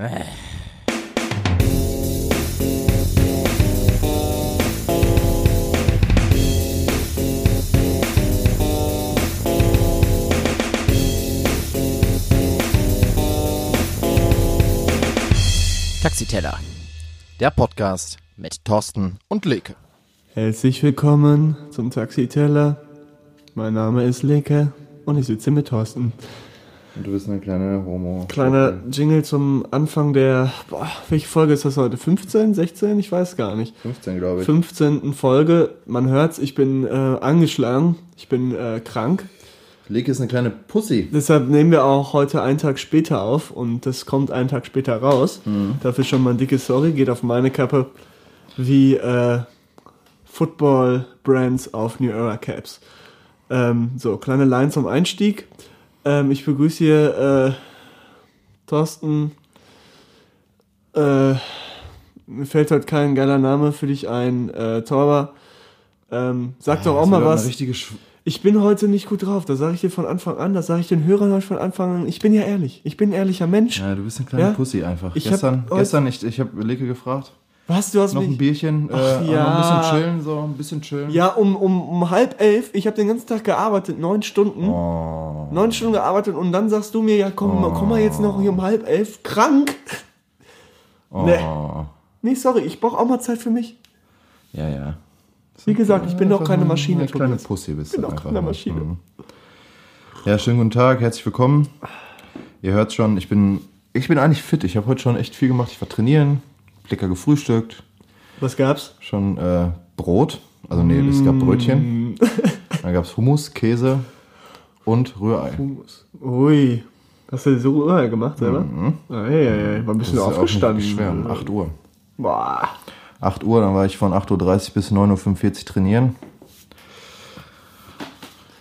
Taxiteller. Der Podcast mit Thorsten und Leke. Herzlich willkommen zum Taxiteller. Mein Name ist Leke und ich sitze mit Thorsten. Und du bist eine kleine Homo. Kleiner Jingle zum Anfang der. Boah, welche Folge ist das heute? 15, 16? Ich weiß gar nicht. 15, glaube ich. 15. Folge. Man hört's, ich bin äh, angeschlagen. Ich bin äh, krank. Leke ist eine kleine Pussy. Deshalb nehmen wir auch heute einen Tag später auf und das kommt einen Tag später raus. Dafür schon mal ein dickes Sorry, geht auf meine Kappe wie äh, Football Brands auf New Era Caps. Ähm, so, kleine Line zum Einstieg. Ähm, ich begrüße hier äh, Thorsten. Äh, mir fällt heute kein geiler Name für dich ein. Äh, Torber. Ähm, sag doch auch mal was. Ich bin heute nicht gut drauf, das sage ich dir von Anfang an, das sage ich den Hörern heute von Anfang an. Ich bin ja ehrlich, ich bin ein ehrlicher Mensch. ja, du bist eine kleine Ja? Pussy einfach. Ich hab gestern, heute- gestern ich, ich habe Leke gefragt. Was, du hast Noch ein mich... Bierchen, äh, Ach, auch ja. noch ein bisschen chillen, so ein bisschen chillen. Ja, um, um, um halb elf, ich habe den ganzen Tag gearbeitet, neun Stunden. Oh. Neun Stunden gearbeitet und dann sagst du mir, ja komm, komm mal jetzt noch hier um halb elf, krank. oh. Nee. Nee, sorry, ich brauche auch mal Zeit für mich. Ja, ja. Wie gesagt, ich bin doch keine Maschine, Eine kleine. Pussy bist bin du doch einfach. keine ne? Maschine. Mhm. Ja, schönen guten Tag, herzlich willkommen. Ihr hört schon, ich bin, ich bin eigentlich fit. Ich habe heute schon echt viel gemacht. Ich war trainieren, lecker gefrühstückt, Was gab's? schon äh, Brot. Also nee, es gab Mm. Brötchen. Dann gab es Hummus, Käse und Rührei. Hummus. Ui. Hast du so Uhr gemacht selber? Ah, ja, ja, ja. War ein bisschen Mhm. Das ist aufgestanden. nicht schwer. Um 8 Uhr. Boah. 8 Uhr, dann war ich von 8.30 Uhr bis 9.45 Uhr trainieren.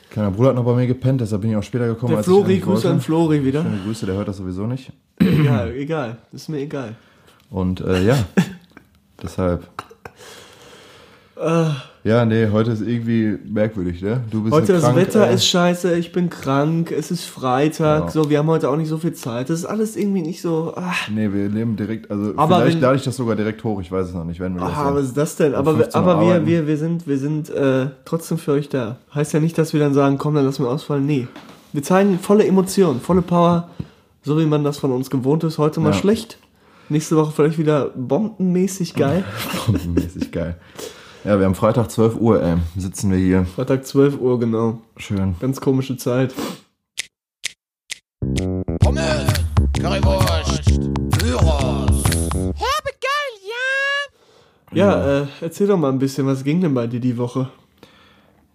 Kleiner Bruder hat noch bei mir gepennt, deshalb bin ich auch später gekommen. Der als ich Flori, Grüße an Flori wieder. Schöne Grüße, der hört das sowieso nicht. egal, egal. Ist mir egal. Und äh, ja, deshalb. Ja, nee, heute ist irgendwie merkwürdig, ne? Du bist Heute eine das krank, Wetter äh, ist scheiße, ich bin krank, es ist Freitag, Ja. so, wir haben heute auch nicht so viel Zeit. Das ist alles irgendwie nicht so. Ach, Nee, wir nehmen direkt, also Aber vielleicht wenn- lade ich das sogar direkt hoch, ich weiß es noch nicht, werden wir das ah, sehen. was ist das denn? Aber, 15 Uhr aber wir, wir, wir sind, wir sind äh, trotzdem für euch da. Heißt ja nicht, dass wir dann sagen, komm, dann lassen wir ausfallen. Nee. Wir zeigen volle Emotionen, volle Power, so wie man das von uns gewohnt ist. Heute mal Ja. schlecht. Nächste Woche vielleicht wieder bombenmäßig geil. Mäßig geil. Ja, wir haben Freitag 12 Uhr, ey, sitzen wir hier. Freitag 12 Uhr, genau. Schön. Ganz komische Zeit. Pommes, Currywurst, Gyros. Ja, äh, erzähl doch mal ein bisschen, was ging denn bei dir die Woche?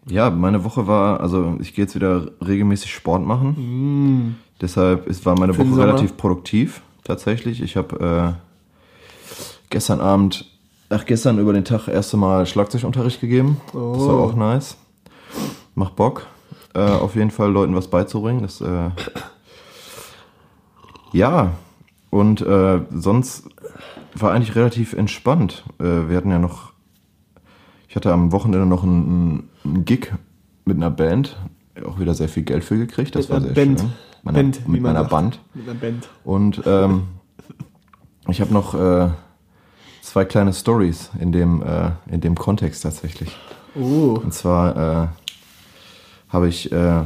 Ja, meine Woche war, also ich gehe jetzt wieder regelmäßig Sport machen. Deshalb ist, war meine Mm. Für Woche relativ produktiv, tatsächlich. Ich habe äh, gestern Abend, ach gestern über den Tag erste Mal Schlagzeugunterricht gegeben. Das war Oh. auch nice. Macht Bock. Äh, auf jeden Fall Leuten was beizubringen. Das, äh, ja, und äh, sonst war eigentlich relativ entspannt. Äh, wir hatten ja noch, ich hatte am Wochenende noch einen, einen Gig mit einer Band, auch wieder sehr viel Geld für gekriegt. Das Mit war sehr Band. schön. Meiner, Band, mit meiner sagt. Band. Mit einer Band. Und ähm, ich habe noch äh, zwei kleine Stories in dem, äh, in dem Kontext tatsächlich. Oh. Und zwar äh, habe ich, äh,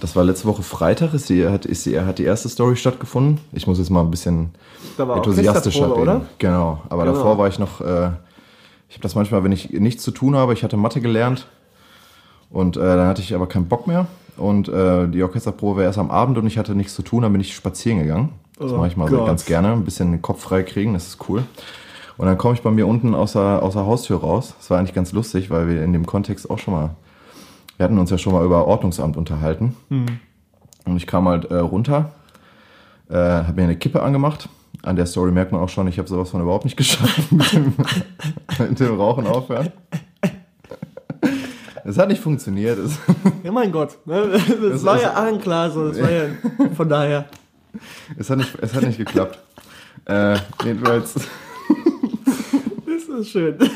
das war letzte Woche Freitag, ist die, hat, ist die, hat die erste Story stattgefunden. Ich muss jetzt mal ein bisschen Da war enthusiastischer reden. oder? Genau, aber Genau. davor war ich noch, äh, ich habe das manchmal, wenn ich nichts zu tun habe, ich hatte Mathe gelernt und äh, dann hatte ich aber keinen Bock mehr und äh, die Orchesterprobe war erst am Abend und ich hatte nichts zu tun, dann bin ich spazieren gegangen. Das Oh mache ich mal Gott. ganz gerne, ein bisschen den Kopf frei kriegen, das ist cool. Und dann komme ich bei mir unten aus der, aus der Haustür raus. Das war eigentlich ganz lustig, weil wir in dem Kontext auch schon mal, wir hatten uns ja schon mal über Ordnungsamt unterhalten. Und ich kam halt äh, runter, äh, habe mir eine Kippe angemacht. An der Story merkt man auch schon, ich habe sowas von überhaupt nicht geschafft mit dem, mit dem Rauchen aufhören. Es hat nicht funktioniert. Ja, mein Gott. Ne? Das, Das war ist- ja allen klar so. Das war ja von daher. es, hat, nicht, es hat nicht geklappt. Äh, jedenfalls, Das ist schön.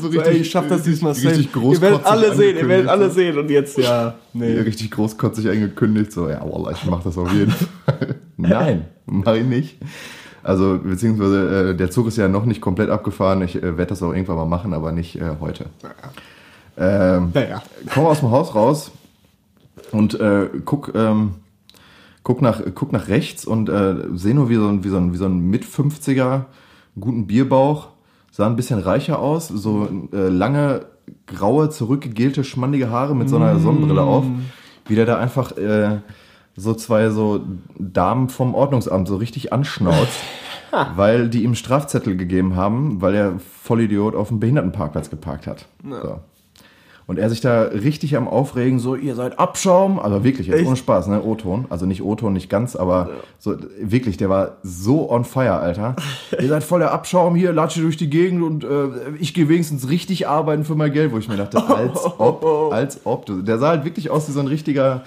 So So, ey, ich schaff das diesmal safe. richtig Ihr werdet alle sehen, ihr werdet alle so. sehen. Und jetzt, ja, Nee. nee. Richtig großkotzig angekündigt, so, ja, Wallah, ich mach das auf jeden Fall. Nein, mach ich nicht. Also, beziehungsweise, äh, der Zug ist ja noch nicht komplett abgefahren. Ich äh, werde das auch irgendwann mal machen, aber nicht äh, heute. Ähm, Naja. komm aus dem Haus raus und äh, guck, ähm, guck, nach, guck nach rechts und äh, sehe nur wie so ein, wie so ein, wie so ein Mit-50er, guten Bierbauch, sah ein bisschen reicher aus, so äh, lange, graue, zurückgegelte, schmandige Haare mit so einer Sonnenbrille auf, wie der da einfach äh, so zwei so Damen vom Ordnungsamt so richtig anschnauzt, weil die ihm Strafzettel gegeben haben, weil er Vollidiot auf dem Behindertenparkplatz geparkt hat. So. Und er sich da richtig am Aufregen, so, ihr seid Abschaum, also wirklich, jetzt Echt? ohne Spaß, ne, O-Ton, also nicht O-Ton, nicht ganz, aber so, wirklich, der war so on fire, Alter. ihr seid voll der Abschaum hier, latsche durch die Gegend und äh, ich gehe wenigstens richtig arbeiten für mein Geld, wo ich mir dachte, als ob, als ob, der sah halt wirklich aus wie so ein richtiger,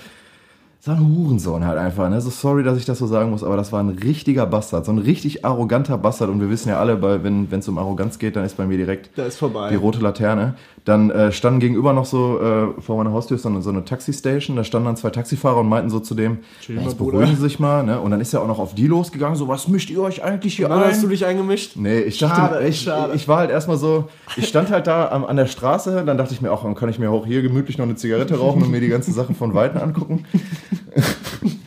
so ein Hurensohn halt einfach, ne? So sorry, dass ich das so sagen muss, aber das war ein richtiger Bastard, so ein richtig arroganter Bastard. Und wir wissen ja alle, bei, wenn es um Arroganz geht, dann ist bei mir direkt Da ist vorbei. die rote Laterne. Dann äh, standen gegenüber noch so äh, vor meiner Haustür so eine, so eine Taxistation. Da standen dann zwei Taxifahrer und meinten so zu dem, ja, jetzt beruhigen Sie sich mal. Ne? Und dann ist er auch noch auf die losgegangen, so, was mischt ihr euch eigentlich hier ein? hast du dich eingemischt? Nee, ich dachte, Schade, ich, schade. ich war halt erstmal so, ich stand halt da am, an der Straße, dann dachte ich mir auch, dann kann ich mir auch hier gemütlich noch eine Zigarette rauchen und mir die ganzen Sachen von Weitem angucken.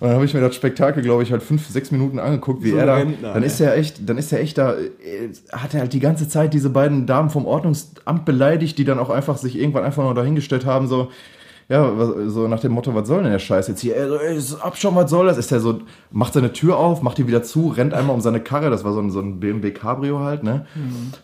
Und dann habe ich mir das Spektakel, glaube ich, halt fünf, sechs Minuten angeguckt, wie So er da. Rentner, dann ist er echt, dann ist er echt da, äh, hat er halt die ganze Zeit diese beiden Damen vom Ordnungsamt beleidigt, die dann auch einfach sich irgendwann einfach nur dahingestellt haben, so, ja, so nach dem Motto, was soll denn der Scheiß jetzt hier? Ey, so, ey, Abschaum, was soll das? Ist der so, macht seine Tür auf, macht die wieder zu, rennt einmal um seine Karre, das war so ein, so ein BMW Cabrio halt, ne?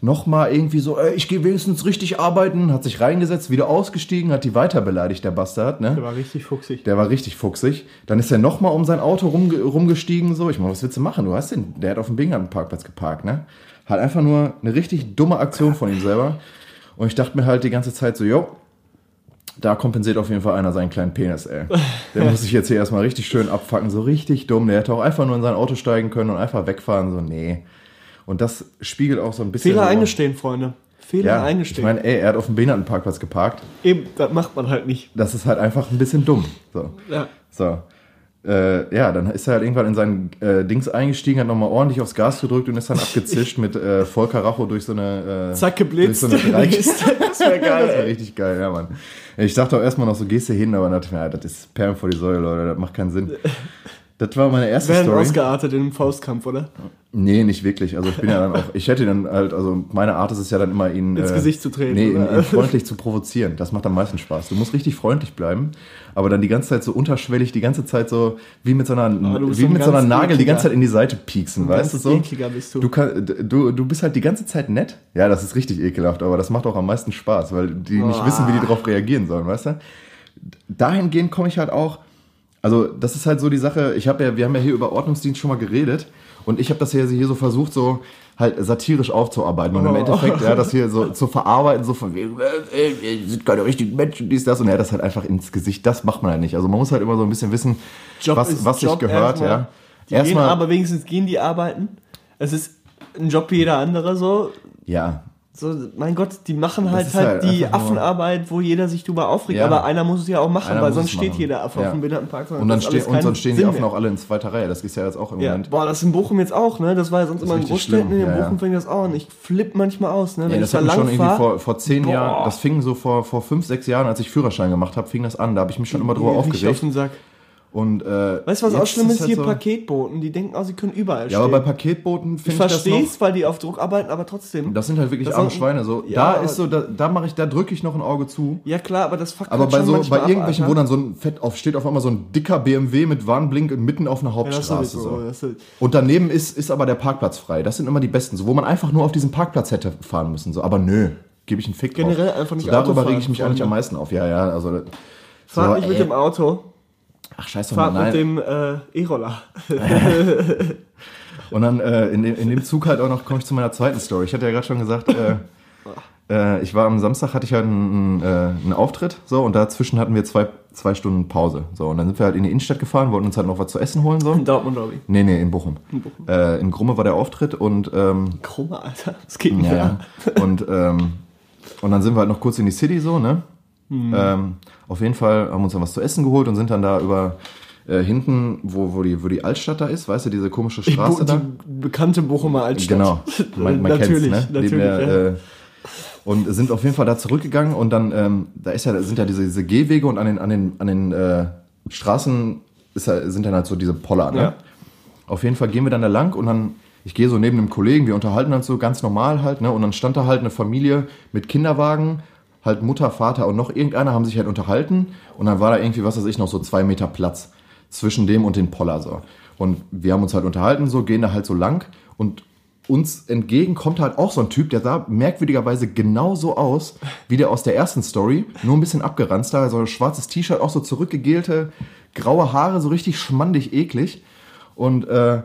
Nochmal irgendwie so, ey, ich gehe wenigstens richtig arbeiten, hat sich reingesetzt, wieder ausgestiegen, hat die weiter beleidigt, der Bastard, ne? Der war richtig fuchsig. Der war richtig fuchsig. Dann ist er nochmal um sein Auto rumge rumgestiegen. So, ich meine, was willst du machen? Du hast den, der hat auf dem Bingham-Parkplatz geparkt, ne? Hat einfach nur eine richtig dumme Aktion von ihm selber. Und ich dachte mir halt die ganze Zeit so, jo, da kompensiert auf jeden Fall einer seinen kleinen Penis, ey. Der muss sich jetzt hier erstmal richtig schön abfacken, so richtig dumm. Der hätte auch einfach nur in sein Auto steigen können und einfach wegfahren, so, nee. Und das spiegelt auch so ein bisschen. Fehler eingestehen, Freunde. Fehler Ja, ich eingestehen. meine, ey, er hat auf dem Behindertenparkplatz geparkt. Eben, das macht man halt nicht. Das ist halt einfach ein bisschen dumm. So. Ja. So. Äh, ja, dann ist er halt irgendwann in sein äh, Dings eingestiegen, hat nochmal ordentlich aufs Gas gedrückt und ist dann abgezischt mit äh, Volker Racho durch so eine. Äh, Zack, geblitzt. Durch so eine das wäre geil, das war ey. richtig geil, ja, Mann. Ich dachte auch erstmal noch so, gehst du hin, aber dann dachte ich mir, ja, das ist Perlen vor die Säule, Leute, das macht keinen Sinn. Das war meine erste Werden Story. ausgeartet in einem Faustkampf, oder? Nee, nicht wirklich. Also ich bin ja dann auch, ich hätte dann halt, also meine Art ist es ja dann immer ihn Ins Gesicht zu treten, Nee, ihn, ihn freundlich zu provozieren. Das macht am meisten Spaß. Du musst richtig freundlich bleiben, aber dann die ganze Zeit so unterschwellig, die ganze Zeit so wie mit so einer, bist wie so ein mit so einer Nagel die ekliger- ganze Zeit in die Seite pieksen, weißt du so? ekliger bist du. Du, kann, du, du bist halt die ganze Zeit nett. Ja, das ist richtig ekelhaft, aber das macht auch am meisten Spaß, weil die nicht Boah. wissen, wie die darauf reagieren sollen, weißt du? Dahingehend komme ich halt auch, also das ist halt so die Sache, ich habe ja, wir haben ja hier über Ordnungsdienst schon mal geredet und ich habe das ja hier so versucht, so halt satirisch aufzuarbeiten und im Oh. Endeffekt ja, das hier so zu verarbeiten, so von wegen, äh, äh, sind keine richtigen Menschen, dies, das und er hat das halt einfach ins Gesicht, das macht man halt nicht. Also man muss halt immer so ein bisschen wissen, Job was, was sich gehört, erstmal. ja. Die gehen aber wenigstens gehen die arbeiten. Es ist ein Job wie jeder andere so. ja, So, mein Gott, die machen halt halt, halt die Affenarbeit, wo jeder sich drüber aufregt. Ja. Aber einer muss es ja auch machen, Einer weil sonst steht machen. jeder Affe Ja. auf dem Behindertenpark. Und dann, ste und sonst stehen die Sinn Affen mehr. auch alle in zweiter Reihe. Das ist ja jetzt auch im Ja. Moment. Boah, das ist in Bochum jetzt auch, ne? Das war ja sonst immer in Großstädten. schlimm. In Ja, Bochum ja. fängt das auch an. Ich flipp manchmal aus, ne? Wenn ich das da hat mich lang schon irgendwie vor, vor zehn Boah. Jahren, das fing so vor, vor fünf, sechs Jahren, als ich Führerschein gemacht habe, fing das an. Da habe ich mich schon immer drüber auf aufgeregt. den Sack. Und, äh, Weißt du, was auch schlimm ist? halt Hier so- Paketboten, die denken auch, sie können überall Ja, aber bei stehen. Paketbooten ich finde ich, das verstehe es, weil die auf Druck arbeiten, aber trotzdem. Das sind halt wirklich arme Schweine. So, Ja, da aber- ist so, da, da mache ich, da drücke ich noch ein Auge zu. ja klar, aber das fuckt Aber halt bei so, bei ab, irgendwelchen, Alter. wo dann so ein Fett auf steht, auf einmal so ein dicker BMW mit Warnblink mitten auf einer ja, Hauptstraße. sowieso, so. Und daneben ist, ist aber der Parkplatz frei. Das sind immer die besten, so, wo man einfach nur auf diesen Parkplatz hätte fahren müssen. So. Aber nö, gebe ich einen Fick drauf. Generell einfach nicht so, Darüber rege ich mich eigentlich am meisten auf. Ja, ja, also. Fahrt so, nicht mit ey. dem Auto, Ach, scheiß doch mal, fahrt mit dem äh, E-Roller. Und dann äh, in, dem, in dem Zug halt auch noch komme ich zu meiner zweiten Story. Ich hatte ja gerade schon gesagt, äh, äh, ich war am Samstag, hatte ich halt einen, äh, einen Auftritt, so, und dazwischen hatten wir zwei, zwei Stunden Pause. So, und dann sind wir halt in die Innenstadt gefahren, wollten uns halt noch was zu essen holen, so. In Dortmund, glaube ich. Nee, nee, in Bochum. In Bochum. Äh, in Grumme war der Auftritt und, ähm, Krumme, Alter. Das geht nicht ja, mehr. und, ähm, und dann sind wir halt noch kurz in die City, so, ne? Ähm, auf jeden Fall haben wir uns dann was zu essen geholt und sind dann da über äh, hinten, wo, wo, die, wo die Altstadt da ist, weißt du, diese komische Die, Straße da? die bekannte Bochumer Altstadt. Genau, man, man natürlich, kennt's, ne? natürlich. Der, ja. äh, und sind auf jeden Fall da zurückgegangen und dann, ähm, da ist ja, sind ja diese, diese Gehwege und an den, an den, an den äh, Straßen ist sind dann halt so diese Poller, ne? Ja. Auf jeden Fall gehen wir dann da lang und dann, ich gehe so neben einem Kollegen, wir unterhalten uns so ganz normal halt, ne? Und dann stand da halt eine Familie mit Kinderwagen, halt Mutter, Vater und noch irgendeiner haben sich halt unterhalten und dann war da irgendwie, was weiß ich, noch so zwei Meter Platz zwischen dem und den Poller so. Und wir haben uns halt unterhalten, so, gehen da halt so lang und uns entgegen kommt halt auch so ein Typ, der sah merkwürdigerweise genauso aus wie der aus der ersten Story, nur ein bisschen abgeranzter, so ein schwarzes T-Shirt, auch so zurückgegelte, graue Haare, so richtig schmandig eklig. Und äh,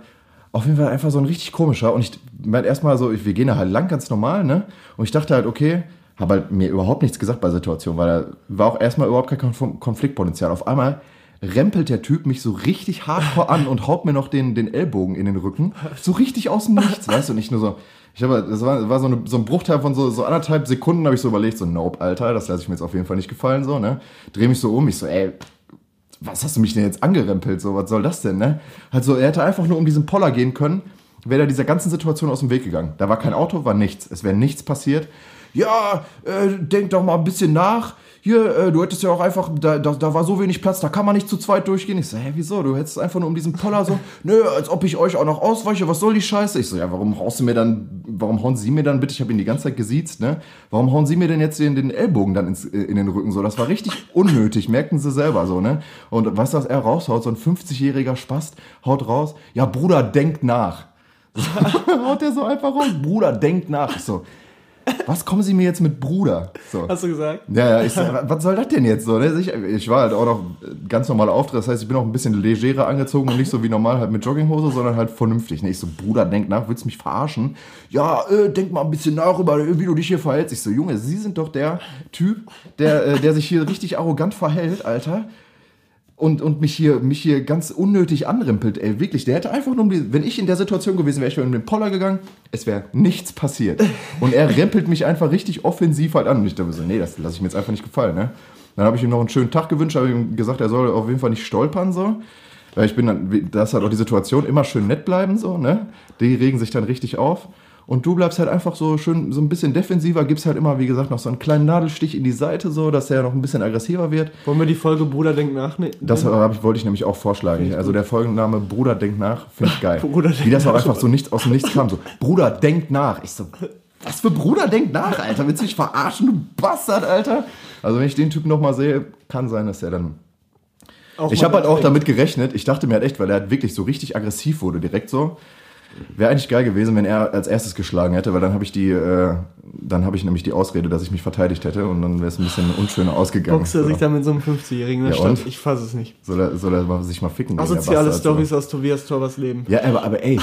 auf jeden Fall einfach so ein richtig komischer. Und ich meinte erstmal so, wir gehen da halt lang, ganz normal, ne? Und ich dachte halt, okay, habe halt mir überhaupt nichts gesagt bei der Situation, weil da war auch erstmal überhaupt kein Konf- Konfliktpotenzial. Auf einmal rempelt der Typ mich so richtig hardcore an und haut mir noch den, den Ellbogen in den Rücken. So richtig aus dem Nichts, weißt du? Nicht nur so. Ich habe, das war, war so, eine, so ein Bruchteil von so, so anderthalb Sekunden, habe ich so überlegt, so, nope, Alter, das lasse ich mir jetzt auf jeden Fall nicht gefallen, so, ne? Dreh mich so um, ich so, ey, was hast du mich denn jetzt angerempelt, so, was soll das denn, ne? Also, er hätte einfach nur um diesen Poller gehen können, wäre er dieser ganzen Situation aus dem Weg gegangen. Da war kein Auto, war nichts, es wäre nichts passiert. Ja, äh, denk doch mal ein bisschen nach. Hier, äh, du hättest ja auch einfach, da, da, da war so wenig Platz, da kann man nicht zu zweit durchgehen. Ich so, hä, wieso? Du hättest einfach nur um diesen Poller so, nö, als ob ich euch auch noch ausweiche, was soll die Scheiße? Ich so, ja, warum haust du mir dann, warum hauen Sie mir dann bitte, ich habe ihn die ganze Zeit gesiezt, ne? Warum hauen Sie mir denn jetzt den, den Ellbogen dann ins, in den Rücken so? Das war richtig unnötig, merkten Sie selber so, ne? Und weißt du, was er raushaut? So ein 50-jähriger Spast haut raus, ja, Bruder, denkt nach. haut der so einfach raus, Bruder, denkt nach. Ich so, was kommen Sie mir jetzt mit Bruder? So. Hast du gesagt? Ja, ja, ich so, was soll das denn jetzt so? Ne? Ich, ich war halt auch noch ganz normaler Auftritt, das heißt, ich bin auch ein bisschen legerer angezogen und nicht so wie normal halt mit Jogginghose, sondern halt vernünftig. Ne? Ich so, Bruder, denk nach, willst du mich verarschen? Ja, äh, denk mal ein bisschen nach über, wie du dich hier verhältst. Ich so, Junge, Sie sind doch der Typ, der, äh, der sich hier richtig arrogant verhält, Alter. Und, und mich hier, mich hier ganz unnötig anrempelt, ey, wirklich. Der hätte einfach nur, wenn ich in der Situation gewesen wäre, ich wäre mit dem Poller gegangen, es wäre nichts passiert. Und er rempelt mich einfach richtig offensiv halt an. Und ich dachte so, nee, das lasse ich mir jetzt einfach nicht gefallen, ne? Dann habe ich ihm noch einen schönen Tag gewünscht, habe ihm gesagt, er soll auf jeden Fall nicht stolpern, so. Weil ich bin dann, das ist halt auch die Situation, immer schön nett bleiben, so, ne? Die regen sich dann richtig auf. Und du bleibst halt einfach so schön, so ein bisschen defensiver, gibst halt immer, wie gesagt, noch so einen kleinen Nadelstich in die Seite, so, dass er noch ein bisschen aggressiver wird. Wollen wir die Folge Bruder denkt nach? Nee, Das hab ich, wollte ich nämlich auch vorschlagen. Also der Folgenname Bruder denkt nach, finde ich geil. Bruder denkt Wie das auch einfach so nichts aus dem Nichts kam. So, Bruder denkt nach. Ich so, was für Bruder denkt nach, Alter? Willst du mich verarschen, du Bastard, Alter? Also wenn ich den Typen nochmal sehe, kann sein, dass er dann... Ich habe halt auch damit gerechnet, ich dachte mir halt echt, weil er halt wirklich so richtig aggressiv wurde, direkt so. Wäre eigentlich geil gewesen, wenn er als erstes geschlagen hätte, weil dann habe ich die, äh, dann habe ich nämlich die Ausrede, dass ich mich verteidigt hätte und dann wäre es ein bisschen unschöner ausgegangen. Boxt er so. sich da mit so einem 50-Jährigen in der Ja, und? Stadt? Ich fasse es nicht. Soll er, soll er sich mal ficken? Asoziale. Stories aus Tobias Torvers Leben. Ja, aber, aber ey,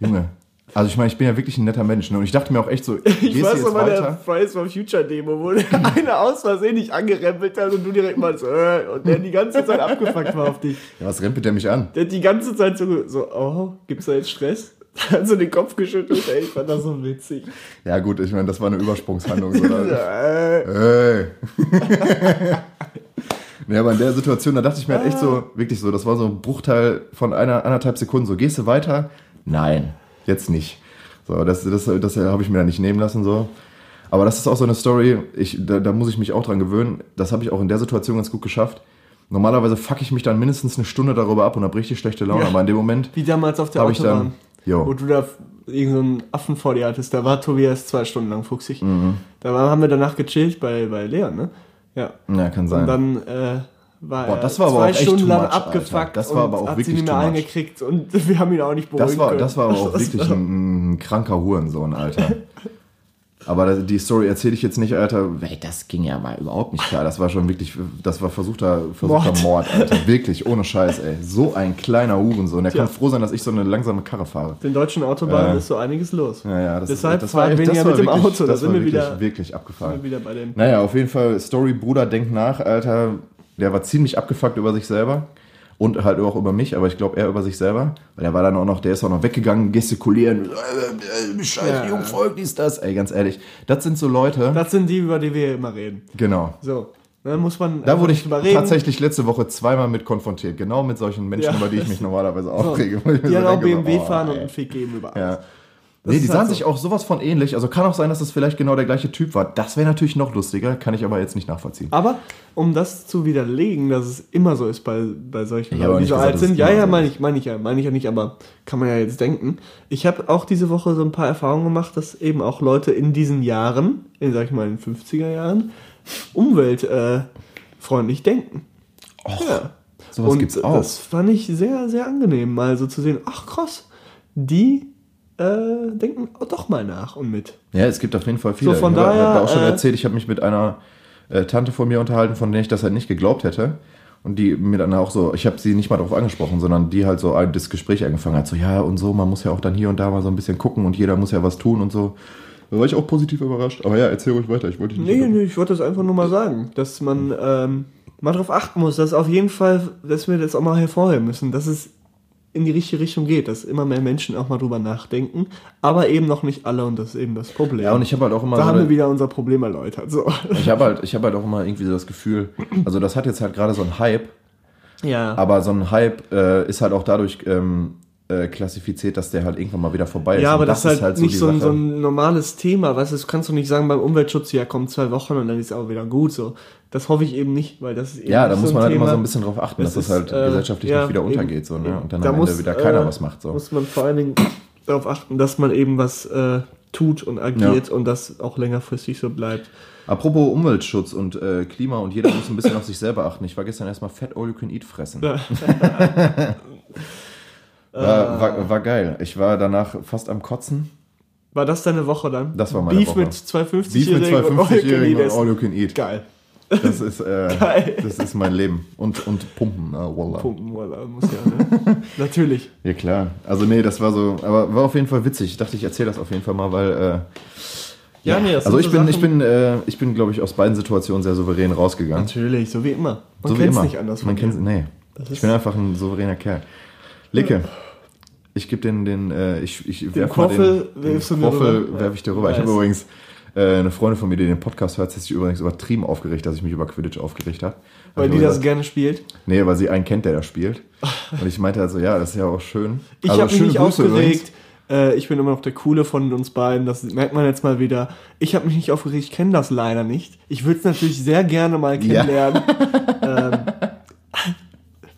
Junge. Also ich meine, ich bin ja wirklich ein netter Mensch. Ne? Und ich dachte mir auch echt so, Ich weiß noch bei der? Fridays for Future Demo, wo der eine aus Versehen nicht angerempelt hat und du direkt mal so, äh, und der die ganze Zeit abgefuckt war auf dich. Ja, was rempelt der mich an? Der hat die ganze Zeit so, so oh, gibt's da jetzt Stress? Hat so den Kopf geschüttelt, ey, ich fand das so witzig. Ja gut, ich meine, das war eine Übersprungshandlung. So, Äh, Ey. ja, aber in der Situation, da dachte ich mir halt echt so, wirklich so, das war so ein Bruchteil von einer, anderthalb Sekunden. So, gehst du weiter? Nein, jetzt nicht. So, das, das, das habe ich mir da nicht nehmen lassen, so. Aber das ist auch so eine Story, ich, da, da muss ich mich auch dran gewöhnen. Das habe ich auch in der Situation ganz gut geschafft. Normalerweise fuck ich mich dann mindestens eine Stunde darüber ab und habe richtig schlechte Laune. Ja. Aber in dem Moment wie damals auf der Autobahn. Dann, wo jo, du da irgendeinen so Affen vor dir hattest. Da war Tobias zwei Stunden lang fuchsig. Mhm. Da haben wir danach gechillt bei, bei Leon, ne? Ja. ja, kann sein. Und dann äh, war Boah, er das war zwei Stunden lang much, abgefuckt Alter. Das war aber auch hat wirklich sie nicht mehr eingekriegt und wir haben ihn auch nicht beruhigen Das war, das war aber auch wirklich ein, ein kranker Hurensohn, Alter. Aber das- die Story erzähle ich jetzt nicht, Alter. Ey, das ging ja mal überhaupt nicht klar. Das war schon wirklich, das war versuchter, versuchter Mord. Mord. Alter. Wirklich, ohne Scheiß, ey. So ein kleiner Hurensohn. Der Tja. kann froh sein, dass ich so eine langsame Karre fahre. Den deutschen Autobahnen Äh. ist so einiges los. Ja, ja, das Deshalb das fahren wir ja mit dem wirklich- Auto, da Das sind wir wirklich, wieder- wirklich Sind abgefahren. wir wieder bei dem. Naja, auf jeden Fall, Story Bruder denkt nach, Alter. Der war ziemlich abgefuckt über sich selber. Und halt auch über mich, aber ich glaube eher über sich selber. Weil der war dann auch noch, der ist auch noch weggegangen, gestikulieren. Äh, äh, Scheiß Ja. Jungvolk, dies, das. Ey, ganz ehrlich, das sind so Leute. Das sind die, über die wir immer reden. genau. So. Da muss man. Da wurde ich tatsächlich letzte Woche zweimal mit konfrontiert. Genau mit solchen Menschen, Ja. über die ich mich normalerweise So. aufrege. Mir Die so dann auch denke, so, BMW oh, fahren und ey. einen Fick geben über alles. Ja. Das Nee, die sahen halt sich so. auch sowas von ähnlich. Also kann auch sein, dass es vielleicht genau der gleiche Typ war. Das wäre natürlich noch lustiger, kann ich aber jetzt nicht nachvollziehen. Aber um das zu widerlegen, dass es immer so ist bei, bei solchen Leuten, die so gesagt, alt sind. Ja, ja, meine ich, meine ich ja, meine ich ja nicht, aber kann man ja jetzt denken. Ich habe auch diese Woche so ein paar Erfahrungen gemacht, dass eben auch Leute in diesen Jahren, in sag ich mal in den 50er Jahren, umweltfreundlich äh, denken. ja. sowas Und gibt's auch. Das fand ich sehr, sehr angenehm, mal so zu sehen, ach krass, die äh, denken doch mal nach und mit. Ja, es gibt auf jeden Fall viele. So, von ich habe daher, hab auch schon äh, erzählt, ich habe mich mit einer äh, Tante von mir unterhalten, von der ich das halt nicht geglaubt hätte. Und die mir dann auch so, ich habe sie nicht mal darauf angesprochen, sondern die halt so ein- das Gespräch angefangen hat. So, ja, und so, man muss ja auch dann hier und da mal so ein bisschen gucken und jeder muss ja was tun und so. Da war ich auch positiv überrascht. Aber ja, erzähl ruhig weiter, ich wollte dich nicht. Nee, nee, ich wollte das einfach nur mal sagen, dass man ähm, mal darauf achten muss, dass auf jeden Fall, dass wir das auch mal hervorheben müssen, dass es in die richtige Richtung geht, dass immer mehr Menschen auch mal drüber nachdenken, aber eben noch nicht alle und das ist eben das Problem. Ja, und ich habe halt auch immer da so haben wir wieder unser Problem erläutert. So. ich habe halt, ich habe halt auch immer irgendwie so das Gefühl, also das hat jetzt halt gerade so einen Hype, Ja. aber so ein Hype äh, ist halt auch dadurch ähm, äh, klassifiziert, dass der halt irgendwann mal wieder vorbei ist. Ja, aber Und das, ist halt, so nicht so ein, so ein normales Thema, weißt du, das kannst du nicht sagen beim Umweltschutz, ja, kommt zwei Wochen und dann ist es auch wieder gut, so. Das hoffe ich eben nicht, weil das ist eben Ja, da muss so man halt Thema. immer so ein bisschen drauf achten, Das dass das ist, halt äh, gesellschaftlich ja, nicht wieder eben, untergeht so, ne? eben. und dann Da am Ende muss, wieder keiner äh, was macht. So. muss man vor allen Dingen darauf achten, dass man eben was äh, tut und agiert und das auch längerfristig so bleibt. Apropos Umweltschutz und äh, Klima und jeder muss ein bisschen auf sich selber achten. Ich war gestern erstmal Fat All You Can Eat fressen. War, war, war geil. Ich war danach fast am Kotzen. War das deine Woche dann? Das war meine Beef Woche. mit zwei Beef mit 50-Jährigen zwei und All You Can 50-Jährigen Eat und essen. All You Can Eat. Geil. Das ist, äh, Geil. das ist mein Leben. Und, und Pumpen. Uh, wallah. Pumpen, voilà, muss ja, ne? Natürlich. Ja klar. Also nee, das war so, aber war auf jeden Fall witzig. Ich dachte, ich erzähle das auf jeden Fall mal, weil äh, Ja, nee, das also ich so bin, ich bin, äh, ich bin, glaube ich, aus beiden Situationen sehr souverän rausgegangen. Natürlich, so wie immer. Man so kennt's immer. nicht anders Man kennt's, dir. nee. Ich bin einfach ein souveräner Kerl. Licke. Ich gebe den, den, äh, ich, ich werf mal Quaffel den, den mir Quaffel rüber? werf ich dir rüber. Ich habe übrigens äh, eine Freundin von mir, die den Podcast hört, hat sich übrigens übertrieben aufgeregt, dass ich mich über Quidditch aufgeregt habe. Weil Hab die das gesagt, gerne spielt. Nee, weil sie einen kennt, der das spielt. Und ich meinte also, ja, das ist ja auch schön. Ich also, habe mich nicht Grüße aufgeregt. Äh, ich bin immer noch der Coole von uns beiden. Das merkt man jetzt mal wieder. Ich habe mich nicht aufgeregt. Ich kenne das leider nicht. Ich würde es natürlich sehr gerne mal Ja. kennenlernen. ähm,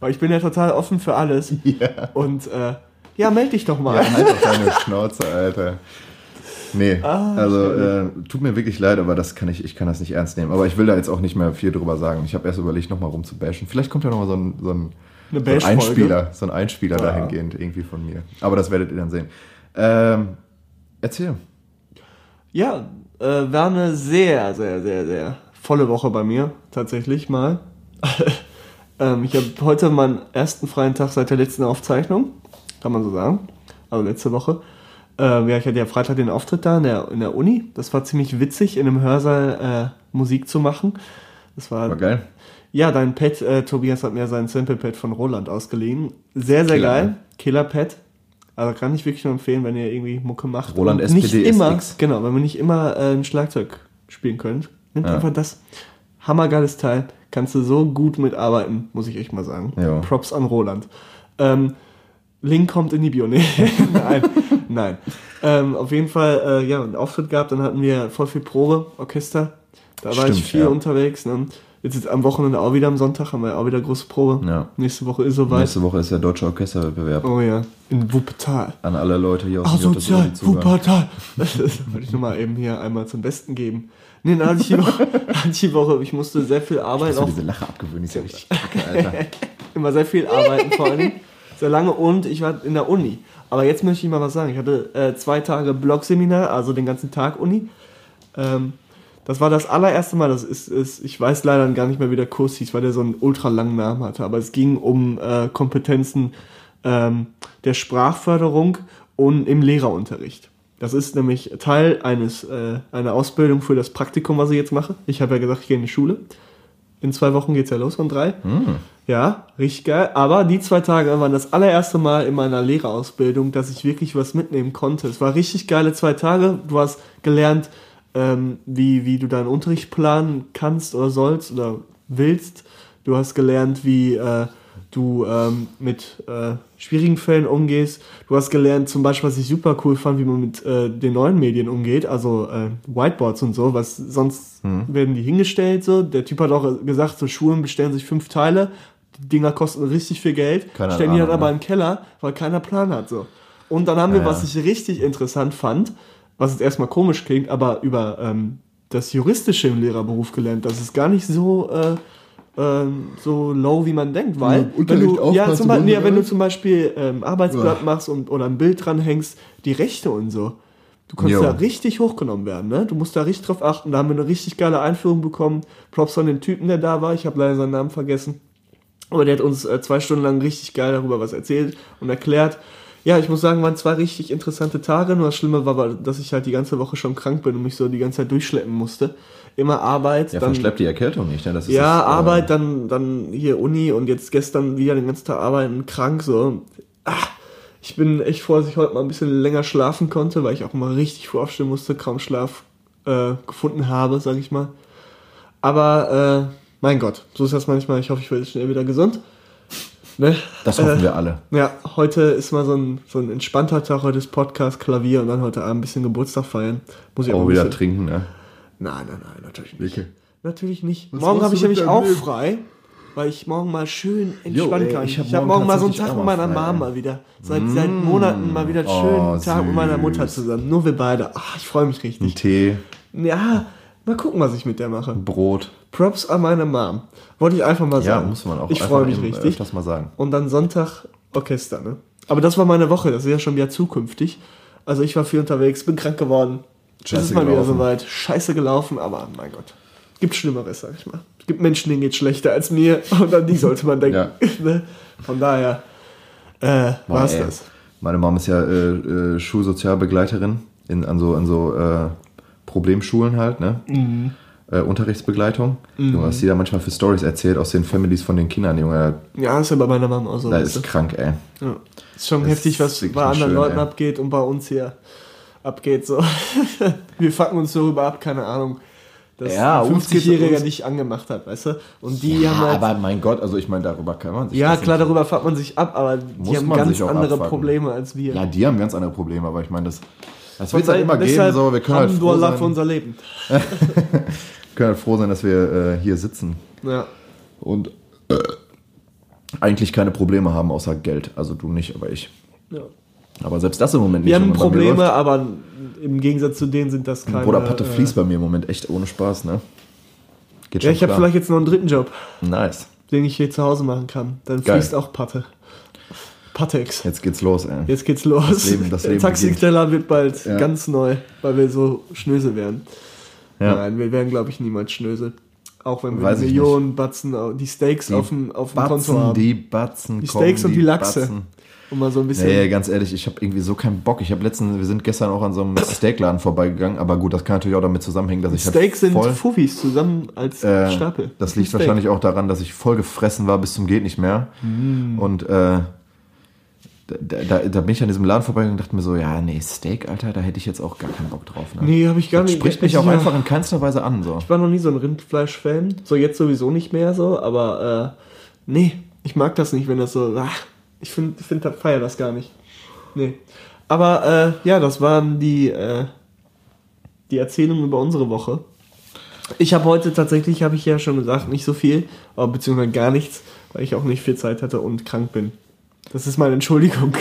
weil ich bin ja total offen für alles. Ja. Und äh, ja, melde dich doch mal. Ja, halt doch deine Schnauze, Alter. Nee, Ah, also äh, tut mir wirklich leid, aber das kann ich, ich kann das nicht ernst nehmen. Aber ich will da jetzt auch nicht mehr viel drüber sagen. Ich habe erst überlegt, nochmal rumzubashen. Vielleicht kommt ja nochmal so ein, so ein, so ein. Einspieler, so ein Einspieler Ja. dahingehend irgendwie von mir. Aber das werdet ihr dann sehen. Ähm, erzähl. Ja, äh, war eine sehr, sehr, sehr, sehr volle Woche bei mir, tatsächlich mal. ähm, ich habe heute meinen ersten freien Tag seit der letzten Aufzeichnung, kann man so sagen. Also letzte Woche. Ähm, ja, ich hatte ja Freitag den Auftritt da in der, in der Uni. Das war ziemlich witzig, in einem Hörsaal äh, Musik zu machen. Das war, War geil. ja, dein Pad, äh, Tobias hat mir sein Sample-Pad von Roland ausgeliehen. Sehr, sehr Killer, geil. ne? Killer-Pad. Also kann ich wirklich nur empfehlen, wenn ihr irgendwie Mucke macht. Roland und nicht SPD immer, SX. genau, wenn wir nicht immer äh, ein Schlagzeug spielen könnt. Nimmt Ja. einfach das. Hammergeiles Teil. Kannst du so gut mitarbeiten, muss ich echt mal sagen. Ja. Props an Roland. Ähm, Link kommt in die Bio. Nee, nein, nein. Ähm, auf jeden Fall, äh, ja, einen Auftritt gehabt, dann hatten wir voll viel Probe, Orchester. Da war Stimmt, ich viel ja. unterwegs. Ne? Jetzt ist am Wochenende auch wieder am Sonntag, haben wir auch wieder große Probe. Ja. Nächste Woche ist soweit. Nächste Woche ist der Deutsche Orchesterwettbewerb. Oh ja, in Wuppertal. An alle Leute hier aus dem die zuhören. Wuppertal. Das wollte ich nur mal eben hier einmal zum Besten geben. Nee, dann hatte ich die Woche, ich, die Woche ich musste sehr viel arbeiten, So auch diese Lache abgewöhnen, ist ja richtig kacke, Alter. immer sehr viel arbeiten vor Dingen. Sehr lange und ich war in der Uni. Aber jetzt möchte ich mal was sagen. Ich hatte äh, zwei Tage Blogseminar, also den ganzen Tag Uni. Ähm, das war das allererste Mal, das ist, ist, ich weiß leider gar nicht mehr, wie der Kurs hieß, weil der so einen ultra langen Namen hatte, aber es ging um äh, Kompetenzen ähm, der Sprachförderung und im Lehrerunterricht. Das ist nämlich Teil eines, äh, einer Ausbildung für das Praktikum, was ich jetzt mache. Ich habe ja gesagt, ich gehe in die Schule. In zwei Wochen geht's ja los von drei. Ja, richtig geil. Aber die zwei Tage waren das allererste Mal in meiner Lehrerausbildung, dass ich wirklich was mitnehmen konnte. Es war richtig geile zwei Tage. Du hast gelernt, ähm, wie, wie du deinen Unterricht planen kannst oder sollst oder willst. Du hast gelernt, wie äh, du ähm, mit äh, schwierigen Fällen umgehst. Du hast gelernt, zum Beispiel, was ich super cool fand, wie man mit äh, den neuen Medien umgeht, also äh, Whiteboards und so, was sonst werden die hingestellt. So. Der Typ hat auch gesagt, so Schulen bestellen sich fünf Teile, die Dinger kosten richtig viel Geld, Keiner stellen die dann Ahnung, aber ne? im Keller, weil keiner Plan hat. So. Und dann haben wir, Ja, was ich richtig interessant fand, was jetzt erstmal komisch klingt, aber über ähm, das Juristische im Lehrerberuf gelernt. Das ist gar nicht so, äh, ähm, so low, wie man denkt, weil Ja, wenn du, ja, zum Beispiel, machen, ja, wenn du zum Beispiel ähm, Arbeitsblatt machst und, oder ein Bild dranhängst, die Rechte und so, du kannst Jo. da richtig hochgenommen werden, ne? Du musst da richtig drauf achten. Da haben wir eine richtig geile Einführung bekommen. Props von dem Typen, der da war. Ich habe leider seinen Namen vergessen. Aber der hat uns äh, zwei Stunden lang richtig geil darüber was erzählt und erklärt. Ja, ich muss sagen, waren zwei richtig interessante Tage. Nur das Schlimme war, dass ich halt die ganze Woche schon krank bin und mich so die ganze Zeit durchschleppen musste. Immer Arbeit, Ja, dann verschleppt die Erkältung nicht, ne? Das ist ja, das, äh, Arbeit, dann, dann hier Uni und jetzt gestern wieder den ganzen Tag arbeiten, krank so. Ah, ich bin echt froh, dass ich heute mal ein bisschen länger schlafen konnte, weil ich auch mal richtig früh aufstehen musste, kaum Schlaf äh, gefunden habe, sag ich mal. Aber äh, mein Gott, so ist das manchmal. Ich hoffe, ich werde schnell wieder gesund. Ne? Das hoffen Äh, wir alle. Ja, heute ist mal so ein, so ein entspannter Tag, heute ist Podcast, Klavier und dann heute Abend ein bisschen Geburtstag feiern. Muss ich Auch ein wieder bisschen- trinken, ne? Nein, nein, nein, natürlich nicht. Wilke. Natürlich nicht. Was morgen habe ich nämlich auch Leben? frei, weil ich morgen mal schön entspannen kann. ich hab habe morgen morgen mal so einen tatsächlich Tag auch mit mal meiner Mama ey. wieder. Seit, seit Monaten mal wieder einen schönen Oh, Tag mit meiner süß. Mutter zusammen. Nur wir beide. Ach, ich freue mich Ein richtig. Tee, Ja, mal gucken, was ich mit der mache. Brot. Props an meine Mom. Wollte ich einfach mal Ja, sagen. muss man auch Ich freue mich richtig. öfters mal sagen. Und dann Sonntag Orchester, ne? Aber das war meine Woche, das ist ja schon wieder zukünftig. Also ich war viel unterwegs, bin krank geworden. es Scheiße ist mal wieder gelaufen. soweit. Scheiße gelaufen, aber mein Gott. Gibt Schlimmeres, sag ich mal. Es gibt Menschen, denen geht schlechter als mir und an die sollte man denken. Ja. ne? Von daher äh, war es das. Meine Mom ist ja äh, äh, Schulsozialbegleiterin in, an so, an so äh, Problemschulen halt, ne? Mhm. Äh, Unterrichtsbegleitung. Junge, was die da manchmal für Stories erzählt aus den Families von den Kindern, Junge, Ja, das ist ja bei meiner Mama auch so. da weißt ist krank, ey. Ja. Ist schon Das heftig, was bei nicht anderen schön, Leuten ey. abgeht und bei uns hier abgeht. So. Wir fucken uns darüber ab, keine Ahnung. Dass Ja, ein uns geht's- 50-Jähriger uns- dich angemacht hat, weißt du? Und die haben halt. aber mein Gott, also ich meine, darüber kann man sich ja, das klar, nicht- darüber fuckt man sich ab, aber die haben ganz andere abfucken. Probleme als wir. Ja, die haben ganz andere Probleme, aber ich meine, das, das wird halt immer geben, so, wir können halt, froh Alhamdulillah für sein, unser Leben. können halt froh sein, dass wir äh, hier sitzen Ja. und äh, eigentlich keine Probleme haben, außer Geld. Also du nicht, aber ich. ja. Aber selbst das im Moment nicht. Wir haben Probleme, aber im Gegensatz zu denen sind das keine. Bruder, Patte äh, fließt bei mir im Moment echt ohne Spaß, ne? Geht Ja, ich habe vielleicht jetzt noch einen dritten Job, Nice. den ich hier zu Hause machen kann. Dann Geil. fließt auch Patte. Patex. Jetzt geht's los, ey. Jetzt geht's los. Das Leben- das Der Leben Taxiteller wird bald Ja. ganz neu, weil wir so Schnösel werden. Ja. Nein, wir werden, glaube ich, niemals Schnösel. Auch wenn wir Weiß die Millionen Batzen, die Steaks Die auf dem, auf dem Konto Batzen, haben. die Batzen, Die kommen, Steaks und die Lachse. Batzen. Und mal so ein bisschen. Nee, ganz ehrlich, ich habe irgendwie so keinen Bock. Ich habe letztens, wir sind gestern auch an so einem Steakladen vorbeigegangen, aber gut, das kann natürlich auch damit zusammenhängen, dass ich halt Steaks sind voll, Fuffis zusammen als äh, Stapel. Das liegt wahrscheinlich auch daran, dass ich voll gefressen war bis zum geht nicht mehr. Mm. Und äh, da, da, da bin ich an diesem Laden vorbeigegangen und dachte mir so, ja, nee, Steak, Alter, da hätte ich jetzt auch gar keinen Bock drauf. Ne? Nee, habe ich gar das nicht. spricht mich ich, auch ja, einfach in keinster Weise an. So. Ich war noch nie so ein Rindfleisch-Fan. So jetzt sowieso nicht mehr so, aber äh, nee, ich mag das nicht, wenn das so. Ach, ich finde, find, feier das gar nicht. Nee. Aber äh, ja, das waren die, äh, die Erzählungen über unsere Woche. Ich habe heute tatsächlich, habe ich ja schon gesagt, nicht so viel, aber beziehungsweise gar nichts, weil ich auch nicht viel Zeit hatte und krank bin. Das ist meine Entschuldigung.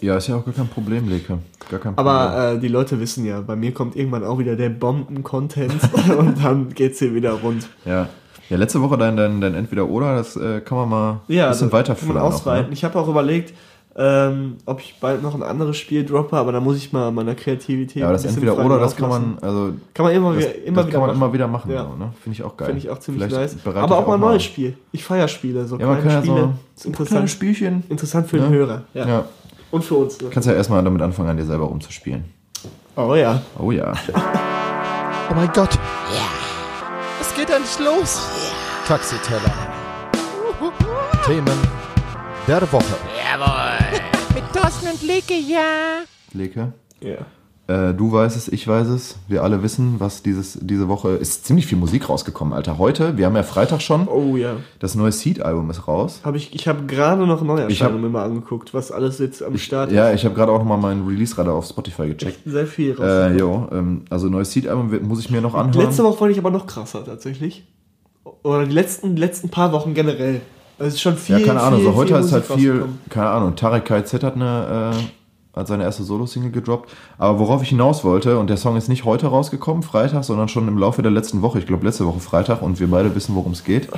Ja, ist ja auch gar kein Problem, Leke. Gar kein Problem. Aber äh, die Leute wissen ja, bei mir kommt irgendwann auch wieder der Bomben-Content und dann geht's hier wieder rund. ja. ja, letzte Woche dein, dein, dein Entweder-Oder, das äh, kann man mal ein bisschen weiterführen. auch, ausweiten. ne? Ich habe auch überlegt, ähm, ob ich bald noch ein anderes Spiel droppe, aber da muss ich mal meiner Kreativität. Ja, aber das entweder oder, das kann man, also Kann man immer, das, wieder, immer das wieder kann man machen. immer wieder machen, Ja. so, ne? Finde ich auch geil. Finde ich auch ziemlich Vielleicht nice. Aber auch mal ein neues Spiel. Ich feiere Spiele, so Ja, man kleine kann ja Spiele. so ist kleine interessant, Spielchen. interessant für den Ja. Hörer. Ja. Ja. Und für uns. Ne? Kannst ja erstmal damit anfangen, an dir selber rumzuspielen. Oh ja. Oh ja. Oh mein Gott. Ja. Es geht endlich los. Taxiteller. Themen der Woche. Jawohl. Thorsten und Leke, ja. Leke, Ja. äh, du weißt es, ich weiß es. Wir alle wissen, was dieses, diese Woche ist. Ziemlich viel Musik rausgekommen, Alter. Heute, wir haben ja Freitag schon. Oh ja. Das neue Seed-Album ist raus. Hab ich ich habe gerade noch Ich Neuerscheinungen mir mal angeguckt, was alles jetzt am Start Ja, ich habe gerade auch nochmal meinen Release-Radar auf Spotify gecheckt. ist. Sehr viel raus. Äh, jo, ähm, also neues Seed-Album muss ich mir noch anhören. Letzte Woche fand ich aber noch krasser tatsächlich. Oder die letzten, letzten paar Wochen generell. Also es ist schon viel. ja, keine Ahnung, viel, so heute viel ist halt viel, keine Ahnung, Tarek KZ hat eine, äh, hat seine erste Solo-Single gedroppt. Aber worauf ich hinaus wollte, und der Song ist nicht heute rausgekommen, Freitag, sondern schon im Laufe der letzten Woche, ich glaube letzte Woche Freitag, und wir beide wissen, worum es geht.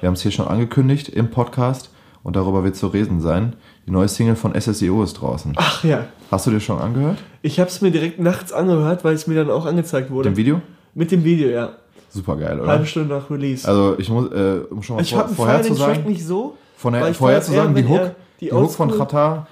Wir haben es hier schon angekündigt im Podcast und darüber wird zu reden sein. Die neue Single von SSEO ist draußen. Ach ja. Hast du dir schon angehört? Ich habe es mir direkt nachts angehört, weil es mir dann auch angezeigt wurde. Dem Video? Mit dem Video, ja. Super geil, oder? Halbe Stunde nach Release. Also ich muss, äh, um schon mal ich vor, vorher vorher zu den Track sagen, nicht so. von der, vorher zu sagen, die Hook, die die Hook von Qatar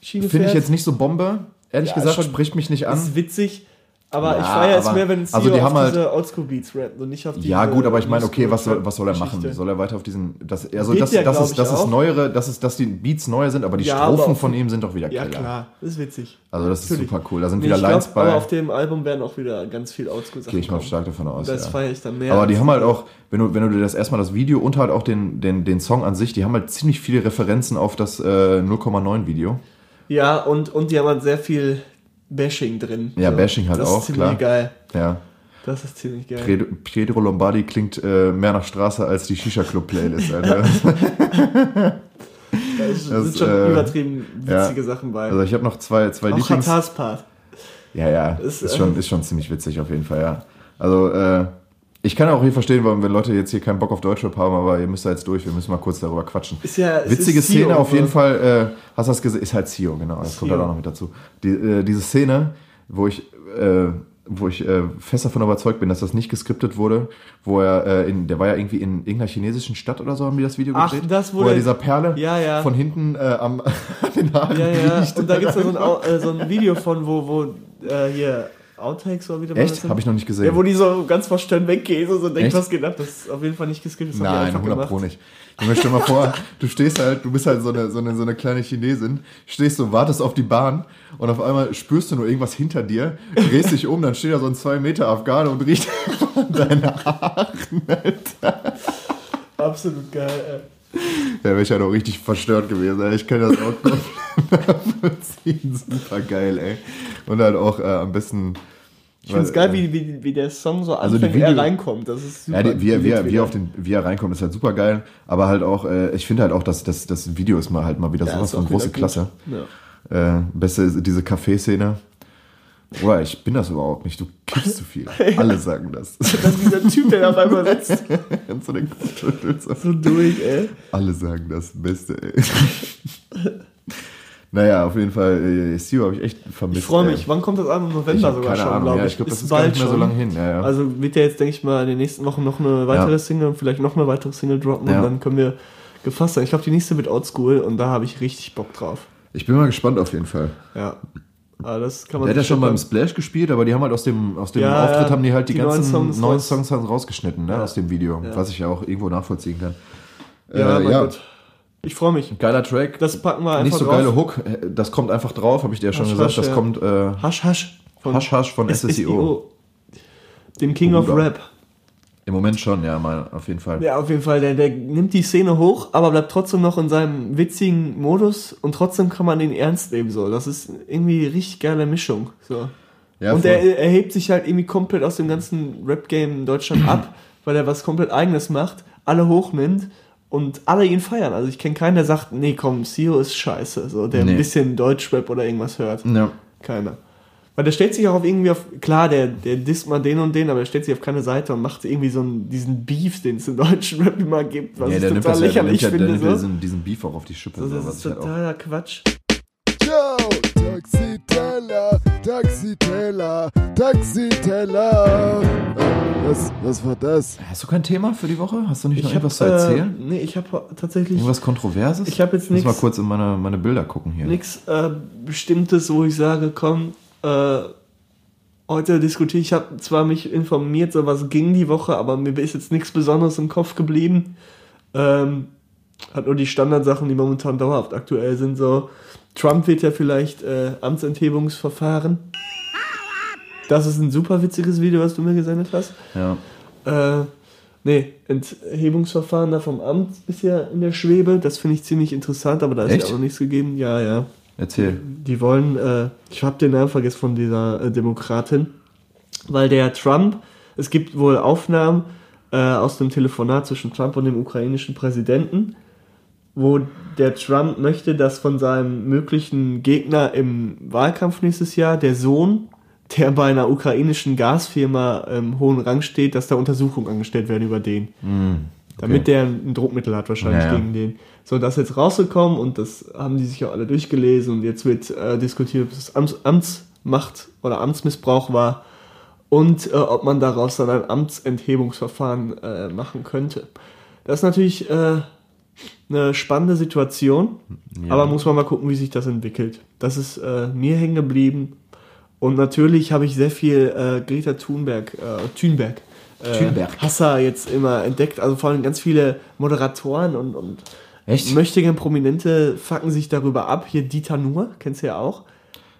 finde ich jetzt nicht so Bombe. Ehrlich Ja, gesagt, spricht mich nicht an. Ist witzig. Aber Ja, ich feiere es aber- mehr, wenn es also die haben auf halt- diese Oldschool-Beats rappen und nicht auf diese Ja, gut, aber ich meine, okay, was was soll er machen? Geschichte. Soll er weiter auf diesen. Das, also, Geht das, ja, das, ist, das ist neuere, das ist, dass die Beats neue sind, aber die Ja, aber Strophen auf- von ihm sind doch wieder Ja, Killer. klar. Das ist witzig. Also, das ist Natürlich. super cool. Da sind Nee, wieder Lines glaub, bei. Aber auf dem Album werden auch wieder ganz viel Oldschool-Sachen Gehe ich mal stark davon aus. Das ja. feiere ich dann mehr. Aber die haben halt auch, wenn du, wenn du dir das erstmal das Video und halt auch den, den, den Song an sich, die haben halt ziemlich viele Referenzen auf das äh, 0,9 Video. Ja, und, und die haben halt sehr viel Bashing drin. Ja, Bashing halt das auch, ist ziemlich klar. geil. Ja. Das ist ziemlich geil. Pedro, Pedro Lombardi klingt äh, mehr nach Straße als die Shisha-Club-Playlist, Alter. Da ist- das, sind schon äh, übertrieben witzige ja. Sachen bei. Also ich habe noch zwei, zwei auch Lieblings... Part. Ja, ja, Ist, ist, äh, schon, ist schon ziemlich witzig auf jeden Fall, ja. Also, äh, ich kann auch hier verstehen, warum wenn Leute jetzt hier keinen Bock auf Deutschrap haben, aber ihr müsst da jetzt durch, wir müssen mal kurz darüber quatschen. Ist ja, Witzige ist Szene Sio, auf jeden so. Fall, äh, hast du das gesehen? Ist halt Sio, genau, das kommt Sio. halt auch noch mit dazu. Die, äh, diese Szene, wo ich, äh, wo ich äh, fest davon überzeugt bin, dass das nicht geskriptet wurde, wo er, äh, in, der war ja irgendwie in irgendeiner chinesischen Stadt oder so, haben die das Video Ach, gedreht, das, wo wo er dieser Perle Ja, ja. von hinten äh, am an den Haaren Ja, ja. Und da gibt es ja so ein, so ein Video von, wo, wo hier Outtakes oder wie der Echt? Habe ich noch nicht gesehen. Ja, wo die so ganz verstört weggehen und so denkt, was geht ab? Das ist auf jeden Fall nicht geskippt. Das Nein, einfach 100 gemacht. Pro nicht. Ich mir stell mal vor, du stehst halt, du bist halt so eine, so eine, so eine kleine Chinesin, stehst so, wartest auf die Bahn und auf einmal spürst du nur irgendwas hinter dir, drehst dich um, dann steht da so ein 2 Meter Afghane und riecht deine Haare. Absolut geil. Ey. Da wäre ich ja doch richtig verstört gewesen. Ey. Ich kann das auch nachvollziehen. Super geil, ey. Und halt auch äh, am besten. Ich finde es geil, wie, wie, wie der Song so Also anfängt, er Video- reinkommt. Das ist super. Ja, die, wie, er- wie, er- wie, er auf den, wie er reinkommt, ist halt super geil. Aber halt auch, äh, ich finde halt auch, dass das, das Video ist mal halt mal wieder Ja, sowas ist von große. Klasse. Ja. Äh, beste ist diese Kaffeeszene. Boah, ich bin das überhaupt nicht. Du kiffst zu viel. Alle sagen das. Dann dieser Typ, der auf einmal sitzt, Und so den so durch, ey. Alle sagen das. Beste, ey. Naja, auf jeden Fall, äh, Sio habe ich echt vermisst. Ich freue ey. mich. Wann kommt das Album? November Ich sogar keine schon, glaube Ja, ich. ich glaube, das ist gar nicht mehr so lange hin. Ja, ja. Also wird ja jetzt, denke ich mal, in den nächsten Wochen noch eine weitere. Single und vielleicht noch eine weitere Single droppen und dann können wir gefasst sein. Ich glaube, die nächste wird Oldschool und da habe ich richtig Bock drauf. ich bin mal gespannt auf jeden Fall. Ja. Aber das kann man Der hat ja schon beim Splash gespielt, aber die haben halt aus dem, aus dem Auftritt haben die halt die, Die ganzen neuen Songs neuen Songs halt rausgeschnitten, ne, Ja. aus dem Video, was ich ja auch irgendwo nachvollziehen kann. Ja, Äh, mein ja. Gott. Ich freue mich. Geiler Track. Das packen wir einfach Nicht so drauf. geile Hook, das kommt einfach drauf, habe ich dir ja schon Hasch, gesagt. Hasch, das ja. kommt äh, Hasch Hasch. Von Hasch Hasch von SSEO. Dem King of Bruder. Rap. Im Moment schon, ja, mal auf jeden Fall. Ja, auf jeden Fall. Der, der nimmt die Szene hoch, aber bleibt trotzdem noch in seinem witzigen Modus und trotzdem kann man ihn ernst nehmen. So. Das ist irgendwie eine richtig geile Mischung. So. Ja, und voll. er, er hebt sich halt irgendwie komplett aus dem ganzen Rap-Game in Deutschland ab, weil er was komplett eigenes macht, alle hochnimmt und alle ihn feiern. Also ich kenne keinen, der sagt, nee komm, Sio ist scheiße, so, der Nee. ein bisschen Deutschrap oder irgendwas hört. ja. Keiner. Weil der stellt sich auch auf irgendwie auf, klar, der, der disst mal den und den, aber er stellt sich auf keine Seite und macht irgendwie so einen, diesen Beef, den es im deutschen Rap immer gibt, was Ja, ich der total das ja, der lächerlich nimmt ja, der finde. nimmt So. diesen, diesen Beef auch auf die Schippe. So, das ist halt totaler Quatsch. Taxiteller, Taxiteller, Was, was war das? Hast du kein Thema für die Woche? Hast du nicht noch Ich hab, irgendwas zu erzählen? Äh, nee, ich habe tatsächlich Irgendwas Kontroverses? Ich hab jetzt Ich muss mal kurz in meine, meine Bilder gucken hier. nichts äh, Bestimmtes, wo ich sage, komm, äh, heute diskutiere ich. Ich habe zwar mich informiert, so was ging die Woche, aber mir ist jetzt nichts Besonderes im Kopf geblieben. Ähm, hat nur die Standardsachen, die momentan dauerhaft aktuell sind. So, Trump wird ja vielleicht äh, Amtsenthebungsverfahren. Das ist ein super witziges Video, was du mir gesendet hast. Ja. Äh, nee, Enthebungsverfahren da vom Amt ist ja in der Schwebe. Das finde ich ziemlich interessant, aber da ist Echt? ja auch noch nichts gegeben. Ja, ja. Erzähl. Die wollen, äh, ich habe den Namen vergessen von dieser äh, Demokratin, weil der Trump, es gibt wohl Aufnahmen äh, aus dem Telefonat zwischen Trump und dem ukrainischen Präsidenten, wo der Trump möchte, dass von seinem möglichen Gegner im Wahlkampf nächstes Jahr der Sohn, der bei einer ukrainischen Gasfirma im hohen Rang steht, dass da Untersuchungen angestellt werden über den. Damit der ein Druckmittel hat wahrscheinlich Ja, ja. gegen den. So, das ist jetzt rausgekommen und das haben die sich auch alle durchgelesen und jetzt wird äh, diskutiert, ob das Amts Amtsmacht oder Amtsmissbrauch war und äh, ob man daraus dann ein Amtsenthebungsverfahren äh, machen könnte. Das ist natürlich äh, eine spannende Situation, aber muss man mal gucken, wie sich das entwickelt. Das ist äh, mir hängen geblieben und natürlich habe ich sehr viel äh, Greta Thunberg, äh, Thunberg, äh, Thunberg. Hasser jetzt immer entdeckt, also vor allem ganz viele Moderatoren und, und Echt? möchtegern Prominente fucken sich darüber ab. Hier Dieter Nuhr, kennst du ja auch.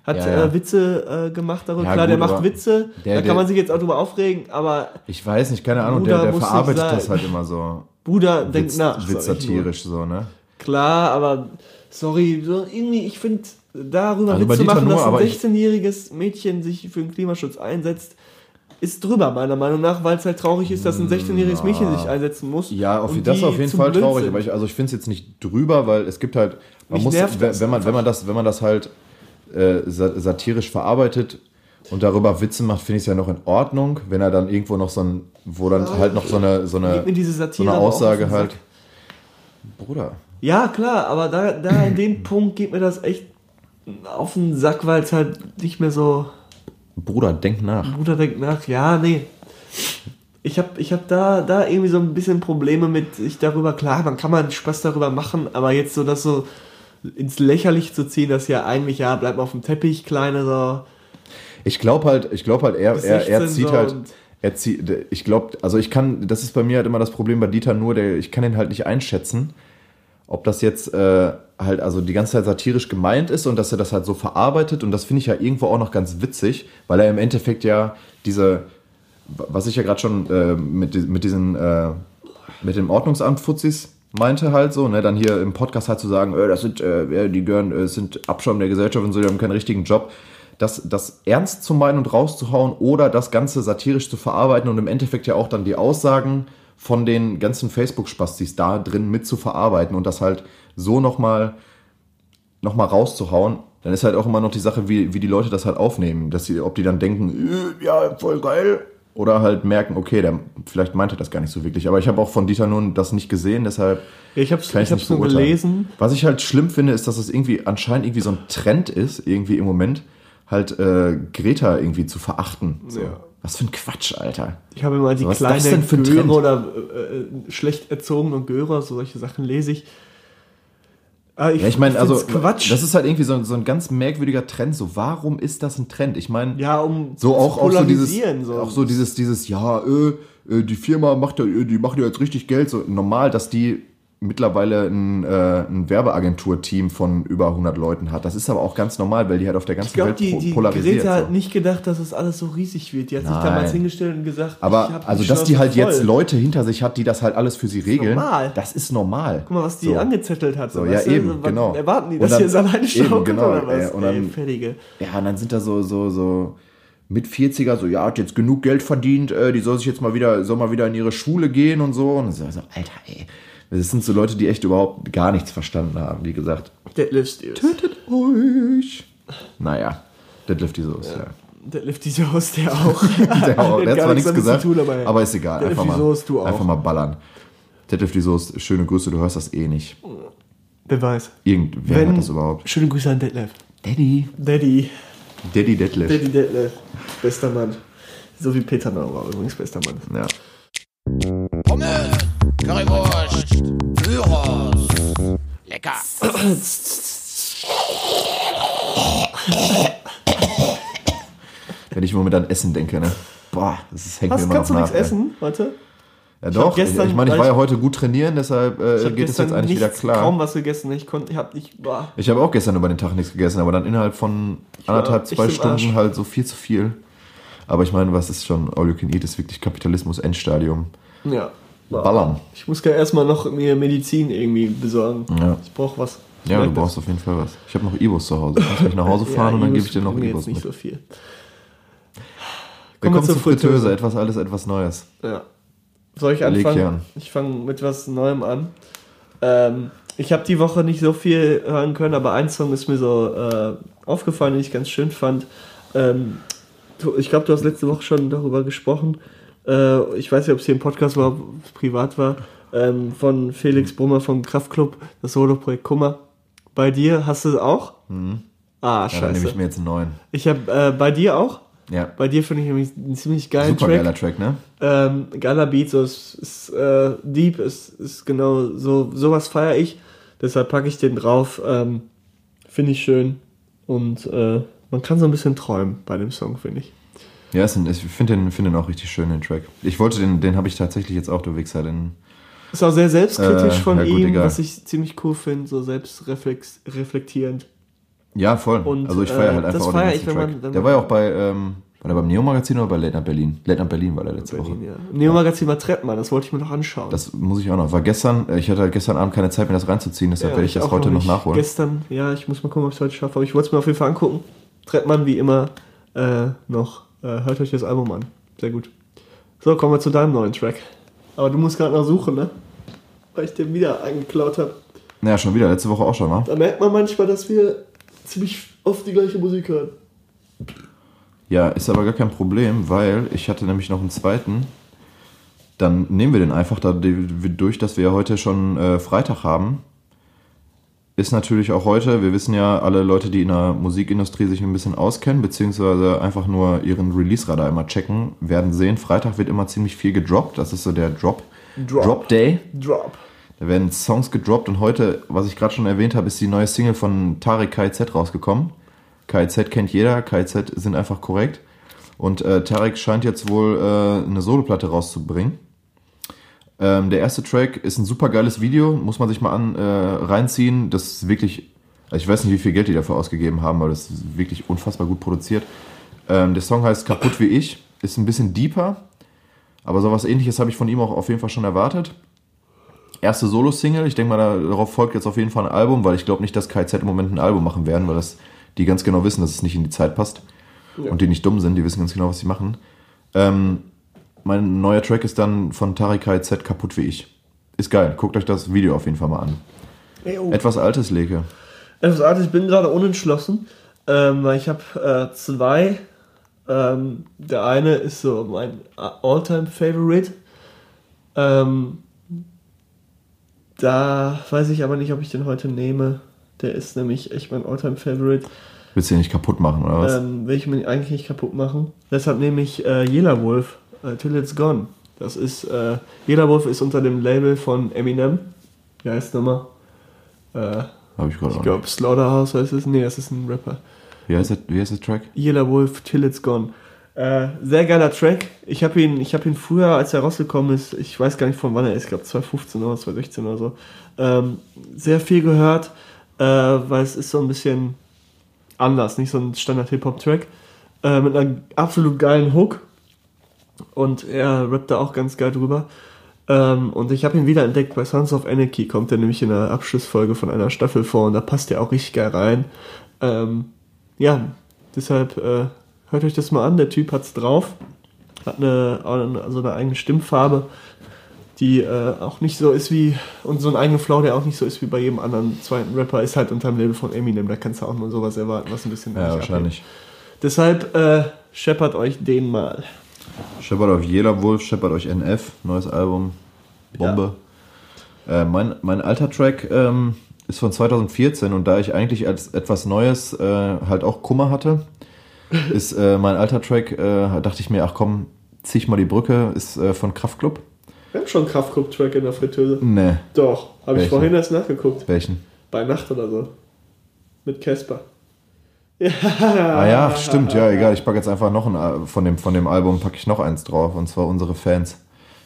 Hat Ja, ja. Äh, Witze äh, gemacht darüber. Ja, Klar, der gut, macht aber Witze, der- da der- kann man sich jetzt auch drüber aufregen, aber Ich weiß nicht, keine Ahnung, der, der verarbeitet das halt immer so. Bruder, denk Witz, nach. Witz nur. satirisch so, ne? Klar, aber sorry, so irgendwie, ich finde, darüber Also Witze Dieter machen, Nuhr, dass ein aber ich- 16-jähriges Mädchen sich für den Klimaschutz einsetzt, ist drüber, meiner Meinung nach, weil es halt traurig ist, dass ein 16-jähriges Mädchen sich einsetzen muss. Ja, auf, das ist auf jeden zu Fall traurig, sind. aber ich, also ich finde es jetzt nicht drüber, weil es gibt halt, man Mich muss, wenn, wenn man, wenn man das, wenn man das halt äh, sa- satirisch verarbeitet und darüber Witze macht, finde ich es ja noch in Ordnung, wenn er dann irgendwo noch so ein, wo dann halt noch so eine, so eine, Geht mir diese so eine Aussage halt. Bruder. Ja, klar, aber da, da in dem Punkt geht mir das echt auf den Sack, weil es halt nicht mehr so. Bruder, denk nach. Bruder denkt nach, ja, nee. Ich habe ich hab da, da irgendwie so ein bisschen Probleme mit, ich darüber, klar, man kann mal Spaß darüber machen, aber jetzt so das so ins Lächerliche zu ziehen, dass ja eigentlich, ja, bleib mal auf dem Teppich, kleine so. Ich glaube halt, ich glaube halt, er, er, er 16 zieht halt, er zieht, ich glaube, also ich kann, das ist bei mir halt immer das Problem bei Dieter nur, der, ich kann ihn halt nicht einschätzen, ob das jetzt äh, halt also die ganze Zeit satirisch gemeint ist und dass er das halt so verarbeitet und das finde ich ja irgendwo auch noch ganz witzig, weil er im Endeffekt ja diese, was ich ja gerade schon äh, mit, mit diesen, äh, mit dem Ordnungsamt Fuzis meinte halt so, ne, dann hier im Podcast halt zu sagen, äh, das sind, äh, die gehören, äh, sind Abschaum der Gesellschaft und so, die haben keinen richtigen Job. Das, das ernst zu meinen und rauszuhauen oder das Ganze satirisch zu verarbeiten und im Endeffekt ja auch dann die Aussagen von den ganzen Facebook-Spastis da drin mit zu verarbeiten und das halt so nochmal noch mal rauszuhauen, dann ist halt auch immer noch die Sache, wie, wie die Leute das halt aufnehmen. Dass sie, ob die dann denken, ja, voll geil. Oder halt merken, okay, der vielleicht meinte das gar nicht so wirklich. Aber ich habe auch von Dieter nun das nicht gesehen, deshalb Ich hab's, kann ich nicht nur beurteilen. gelesen. Was ich halt schlimm finde, ist, dass es irgendwie anscheinend irgendwie so ein Trend ist, irgendwie im Moment, halt äh, Greta irgendwie zu verachten. So. Ja. Was für ein Quatsch, Alter. Ich habe immer die Was ist kleine das denn für ein Göre oder äh, äh, schlecht erzogene Göre, so solche Sachen lese ich. Aber Ja, ich meine, also, Quatsch. das ist halt irgendwie so, so ein ganz merkwürdiger Trend. So, warum ist das ein Trend? Ich meine, ja, um so auch, zu auch so dieses, so. auch so dieses, dieses, ja, äh, äh, die Firma macht ja, äh, die machen ja jetzt richtig Geld. So normal, dass die mittlerweile ein, äh, ein Werbeagentur-Team von über 100 Leuten hat. Das ist aber auch ganz normal, weil die halt auf der ganzen Ich glaube, Welt die, die polarisiert. Greta so. hat nicht gedacht, dass es alles so riesig wird. Die hat sich Nein. damals hingestellt und gesagt, aber also, dass die halt jetzt voll. Leute hinter sich hat, die das halt alles für sie regeln, normal. das ist normal. Guck mal, was die So. angezettelt hat. So, ja, du? eben, was genau. Erwarten die, dass dann- sie jetzt alleine schaukelt genau, oder was? ey, und Ey, dann- fertige. Ja, und dann sind da so, so, so mit 40er, so, ja, hat jetzt genug Geld verdient, äh, die soll sich jetzt mal wieder, soll mal wieder in ihre Schule gehen und so. Und so, so Alter, ey. Das sind so Leute, die echt überhaupt gar nichts verstanden haben, wie gesagt. Deadlift Steels. Tötet euch. Naja, Deadlift die so ist, ja. Deadlift Soos, der auch. Der, auch, der hat gar zwar nichts gesagt, tun, aber, aber ist egal. Deadlift Einfach mal, du auch. einfach mal ballern. Deadlift Soos, schöne Grüße, du hörst das eh nicht. Wer weiß. Irgendwer Wenn- hört das überhaupt. Schöne Grüße an Detlef. Daddy. Daddy. Daddy Deadlift. Daddy Detlef. Bester Mann. So wie Peter Nauer übrigens bester Mann. Ja. Pommes, Currywurst, Gyros. Lecker. Wenn ich im Moment an Essen denke, ne? Boah, das ist, hängt mir Was, immer kannst du noch nichts nach. ey. essen heute? Ja doch, gestern- ich meine, ich war ich- ja heute gut trainieren, deshalb äh, Ich habe geht es jetzt eigentlich wieder nichts, klar. kaum was gegessen. Ich konnte, ich hab nicht, boah. Ich habe auch gestern über den Tag nichts gegessen, aber dann innerhalb von anderthalb, zwei Stunden halt so viel zu viel. Aber ich meine, was ist schon All You Can Eat, ist wirklich Kapitalismus Endstadium. Ja. Ballern. Ich muss ja erstmal noch mir Medizin irgendwie besorgen. Ja. Ich brauche was. Ja, du das. brauchst auf jeden Fall was. Ich habe noch Ibos zu Hause. Kannst mich nach Hause fahren und dann Ibus gebe ich dir noch Ibos jetzt nicht mit. so viel. Wir Kommen wir kommen zur zur Fritteuse. Fritteuse. Etwas alles, etwas Neues. Ja. Soll ich anfangen? an. Ich fange mit was Neuem an. Ähm, ich habe die Woche nicht so viel hören können, aber ein Song ist mir so äh, aufgefallen, den ich ganz schön fand. Ähm, ich glaube, du hast letzte Woche schon darüber gesprochen. Äh, ich weiß nicht, ob es hier im Podcast war, ob es privat war. Ähm, von Felix Brummer vom Kraftklub, das Solo-Projekt Kummer. Bei dir hast du es auch? Ah, Mhm. Ja, dann nehme scheiße. ich mir jetzt einen neuen. Ich habe äh, bei dir auch. Ja. Bei dir finde ich nämlich einen ziemlich geilen Super Track. geiler Track, ne? Ähm, geiler Beat, so ist, ist äh, deep, ist, ist genau so, sowas feiere ich. Deshalb packe ich den drauf. Ähm, finde ich schön. Und äh, man kann so ein bisschen träumen bei dem Song, finde ich. Ja, ist ein, ich finde den, find den auch richtig schön, den Track. Ich wollte den, den habe ich tatsächlich jetzt auch, du Wichser, den. Ist auch sehr selbstkritisch Äh, von ja gut, ihm, egal. was ich ziemlich cool finde, so selbstreflektierend. Ja, voll. Und, also ich feiere äh, halt einfach das auch den ich, wenn Track. man- der man- war ja auch bei, ähm, war der beim Neo-Magazin oder bei Late Night Berlin? Late Night Berlin war der letzte Berlin, Woche. ja. Neo-Magazin war Trettmann, das wollte ich mir noch anschauen. Das muss ich auch noch. War gestern, äh, ich hatte halt gestern Abend keine Zeit, mir das reinzuziehen, deshalb Ja, werde ich das heute noch nicht. nachholen. Gestern, ja, ich muss mal gucken, ob ich es heute schaffe. Aber ich wollte es mir auf jeden Fall angucken. Trettmann wie immer äh, noch. Äh, hört euch das Album an. Sehr gut. So, kommen wir zu deinem neuen Track. Aber du musst gerade noch suchen, ne? Weil ich den wieder eingeklaut habe. Naja, schon wieder, letzte Woche auch schon, wa? Da merkt man manchmal, dass wir ziemlich oft die gleiche Musik hören. Ja, ist aber gar kein Problem, weil ich hatte nämlich noch einen zweiten. Dann nehmen wir den einfach da durch, dass wir ja heute schon äh, Freitag haben. Ist natürlich auch heute, wir wissen ja, alle Leute, die in der Musikindustrie sich ein bisschen auskennen, beziehungsweise einfach nur ihren Release-Radar immer checken, werden sehen, Freitag wird immer ziemlich viel gedroppt. Das ist so der Drop, Drop. Drop Day. Drop. Da werden Songs gedroppt und heute, was ich gerade schon erwähnt habe, ist die neue Single von Tarek KZ rausgekommen. KZ kennt jeder, KZ sind einfach korrekt. Und äh, Tarek scheint jetzt wohl äh, eine Soloplatte rauszubringen. Ähm, der erste Track ist ein super geiles Video, muss man sich mal an, äh, reinziehen. Das ist wirklich, also ich weiß nicht, wie viel Geld die dafür ausgegeben haben, aber das ist wirklich unfassbar gut produziert. Ähm, der Song heißt Kaputt wie ich, ist ein bisschen deeper, aber sowas ähnliches habe ich von ihm auch auf jeden Fall schon erwartet erste Solo-Single. Ich denke mal, da- darauf folgt jetzt auf jeden Fall ein Album, weil ich glaube nicht, dass KZ im Moment ein Album machen werden, weil das, die ganz genau wissen, dass es nicht in die Zeit passt. Und die nicht dumm sind, die wissen ganz genau, was sie machen. Ähm, mein neuer Track ist dann von Tari KZ Kaputt wie ich. Ist geil. Guckt euch das Video auf jeden Fall mal an. Ey, oh. Etwas altes Leke. Etwas Artes, ich bin gerade unentschlossen, ähm, ich habe äh, zwei. Ähm, der eine ist so mein All-Time-Favorite. Ähm, da weiß ich aber nicht, ob ich den heute nehme. Der ist nämlich echt mein All-Time-Favorite. Willst du den nicht kaputt machen, oder was? Ähm, will ich mir eigentlich nicht kaputt machen. Deshalb nehme ich äh, Yellow Wolf, äh, Till It's Gone. Das ist, äh, Yellow Wolf ist unter dem Label von Eminem. Wie heißt nochmal? Äh, Habe ich gerade ich glaube, Slaughterhouse heißt es. Nee, das ist ein Rapper. Wie heißt, der, wie heißt der Track? Yellow Wolf, Till It's Gone. Äh, sehr geiler Track. Ich habe ihn, ich hab ihn früher, als er rausgekommen ist, ich weiß gar nicht von wann er ist, ich glaube 2015 oder 2016 oder so, ähm, sehr viel gehört, äh, weil es ist so ein bisschen anders, nicht so ein Standard-Hip-Hop-Track. Äh, mit einer absolut geilen Hook. Und er rappt da auch ganz geil drüber. Ähm, und ich habe ihn wieder entdeckt bei Sons of Anarchy, kommt er nämlich in der Abschlussfolge von einer Staffel vor und da passt er auch richtig geil rein. Ähm, ja, deshalb äh, hört euch das mal an, der Typ hat's drauf. Hat eine, also eine eigene Stimmfarbe, die äh, auch nicht so ist wie, und so einen eigenen Flow, der auch nicht so ist wie bei jedem anderen zweiten Rapper, ist halt unter dem Label von Eminem, da kannst du auch nur sowas erwarten, was ein bisschen Ja, wahrscheinlich. abhebt. Deshalb äh, scheppert euch den mal. Shepard auf Jela Wolf, Shepard euch NF, neues Album, Bombe. Äh, mein, mein alter Track ähm, ist von 2014 und da ich eigentlich als etwas Neues äh, halt auch Kummer hatte, ist äh, mein alter Track, äh, dachte ich mir, ach komm, zieh ich mal die Brücke, ist äh, von Kraftklub. Wir haben schon einen Kraftclub-Track in der Fritteuse. Nee, Doch, habe ich vorhin erst nachgeguckt. welchen? Bei Nacht oder so. Mit Casper. Ah ja, stimmt, ja, egal. Ich packe jetzt einfach noch ein von dem, von dem Album packe ich noch eins drauf und zwar unsere Fans.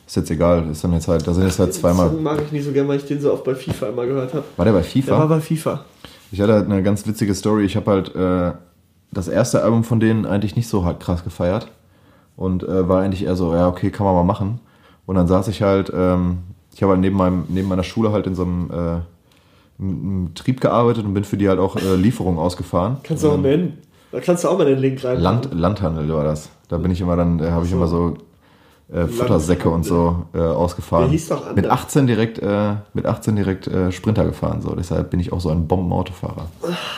Ist jetzt egal, ist dann jetzt halt, da sind jetzt halt Den zweimal. Song mag ich nicht so gern, weil ich den so oft bei FIFA immer gehört habe. War der bei Der FIFA? war bei FIFA. Ich hatte halt eine ganz witzige Story. Ich habe halt äh, das erste Album von denen eigentlich nicht so hart krass gefeiert. Und äh, war eigentlich eher so, ja, okay, kann man mal machen. Und dann saß ich halt, ähm, ich habe halt neben, meinem, neben meiner Schule halt in so einem äh, im- Betrieb gearbeitet und bin für die halt auch äh, Lieferungen ausgefahren. Kannst du auch nennen. Da kannst du auch mal den Link rein. Land, Landhandel war das. Da bin ich immer dann, da habe ich immer so äh, Futtersäcke und so äh, ausgefahren. Der hieß doch anders. mit 18 direkt, äh, mit 18 direkt äh, Sprinter gefahren. So. Deshalb bin ich auch so ein Bombenautofahrer.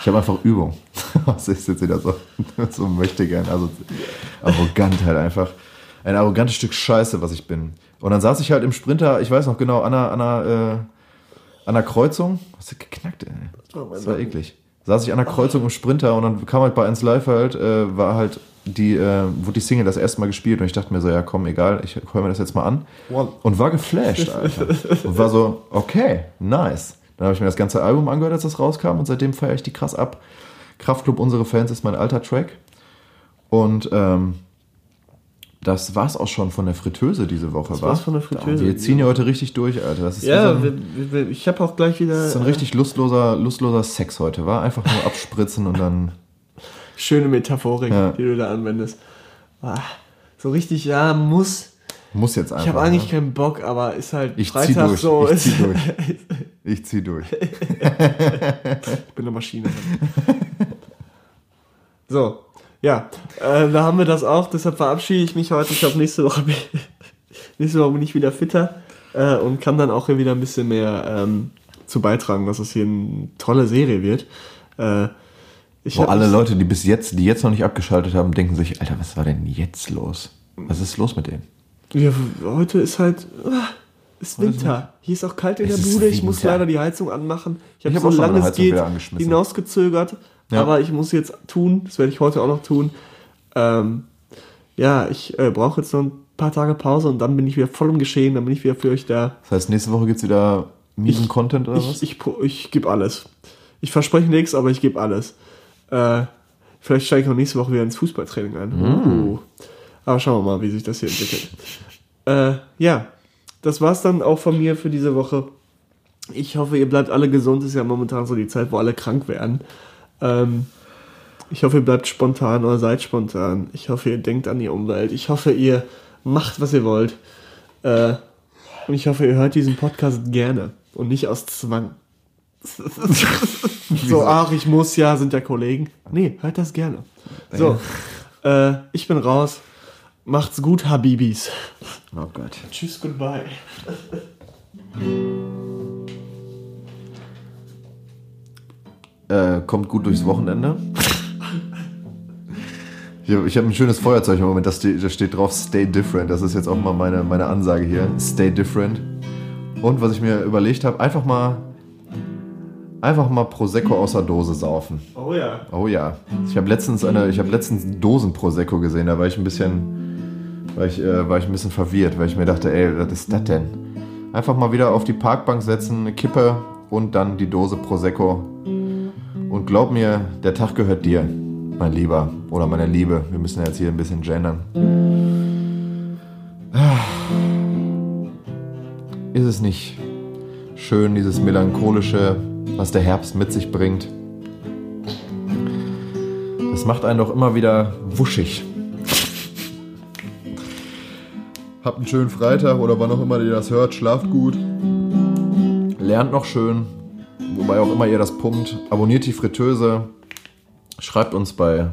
Ich habe einfach Übung. Was ist jetzt wieder so, so möchte gern. Also arrogant halt einfach. Ein arrogantes Stück Scheiße, was ich bin. Und dann saß ich halt im Sprinter, ich weiß noch genau, an einer, an einer Kreuzung. Was hat geknackt, ey? Oh, Das war eklig. Saß ich an der Kreuzung im Sprinter und dann kam halt bei 1 Live halt, äh, war halt die, äh, wurde die Single das erste Mal gespielt und ich dachte mir so, ja komm, egal, ich höre mir das jetzt mal an. Und war geflasht, Alter. und war so, okay, nice. Dann habe ich mir das ganze Album angehört, als das rauskam und seitdem feiere ich die krass ab. Kraftclub Unsere Fans ist mein alter Track. Und ähm, das war's auch schon von der Fritteuse diese Woche, Das wa? war's von der Fritteuse. Wir ziehen ja heute richtig durch, Alter. Das ist wie so Ja, ein- wir, wir, ich habe auch gleich wieder das ist ein richtig lustloser, lustloser Sex heute, war einfach nur abspritzen und dann. schöne Metaphorik, Ja. die du da anwendest. Ah, so richtig, ja, muss. Muss jetzt einfach. Ich habe eigentlich ne? keinen Bock, aber ist halt Ich zieh Freitag durch, so. ich zieh durch. Ich zieh durch. Ich bin eine Maschine. so, ja, äh, da haben wir das auch. Deshalb verabschiede ich mich heute. Ich glaube, nächste Woche bin nächste Woche bin ich wieder fitter äh, und kann dann auch hier wieder ein bisschen mehr ähm, zu beitragen, dass es hier eine tolle Serie wird. Äh, ich hab alle Leute, die bis jetzt, die jetzt noch nicht abgeschaltet haben, denken sich, Alter, was war denn jetzt los? Was ist los mit denen? Ja, heute ist halt. ah, ist Winter. Hier ist auch kalt in Es der Bude. Ich muss leider die Heizung anmachen. Ich habe hab so lange es geht hinausgezögert. Ja. Aber ich muss jetzt tun. Das werde ich heute auch noch tun. Ähm, ja, ich äh, brauche jetzt noch ein paar Tage Pause und dann bin ich wieder voll im Geschehen. Dann bin ich wieder für euch da. Das heißt, nächste Woche gibt's wieder miesen Content oder was? Ich, ich, ich gebe alles. Ich verspreche nichts, aber ich gebe alles. Äh, vielleicht steige ich auch nächste Woche wieder ins Fußballtraining ein. Mm. Uh. Aber schauen wir mal, wie sich das hier entwickelt. äh, ja, das war's dann auch von mir für diese Woche. Ich hoffe, ihr bleibt alle gesund. Ist ja momentan so die Zeit, wo alle krank werden. Ähm, ich hoffe, ihr bleibt spontan oder seid spontan. Ich hoffe, ihr denkt an die Umwelt. Ich hoffe, ihr macht, was ihr wollt. Äh, und ich hoffe, ihr hört diesen Podcast gerne und nicht aus Zwang. so, ach, ich muss ja, sind ja Kollegen. Nee, hört das gerne. So, äh, ich bin raus. Macht's gut, Habibis. Oh Gott. Tschüss, goodbye. Äh, kommt gut durchs Wochenende. Ich habe hab ein schönes Feuerzeug im Moment, das steht, da steht drauf Stay Different. Das ist jetzt auch mal meine, meine Ansage hier. Stay Different. Und was ich mir überlegt habe, einfach mal einfach mal Prosecco aus der Dose saufen. Oh ja. Oh ja. Ich habe letztens eine, ich habe letztens Dosen Prosecco gesehen, da war ich ein bisschen, war ich, äh, war ich ein bisschen verwirrt, weil ich mir dachte, ey, was ist das denn? Einfach mal wieder auf die Parkbank setzen, eine Kippe und dann die Dose Prosecco. Und glaub mir, der Tag gehört dir, mein Lieber oder meine Liebe. Wir müssen jetzt hier ein bisschen gendern. Ah. Ist es nicht schön, dieses melancholische, was der Herbst mit sich bringt? Das macht einen doch immer wieder wuschig. Habt einen schönen Freitag oder wann auch immer ihr das hört. Schlaft gut. Lernt noch schön. Wobei auch immer ihr das pumpt. Abonniert die Fritteuse. Schreibt uns bei,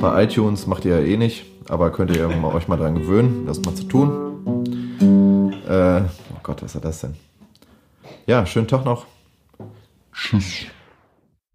bei iTunes. Macht ihr ja eh nicht. Aber könnt ihr euch mal dran gewöhnen, das mal zu tun. Äh, oh Gott, was ist das denn? Ja, schönen Tag noch. Tschüss.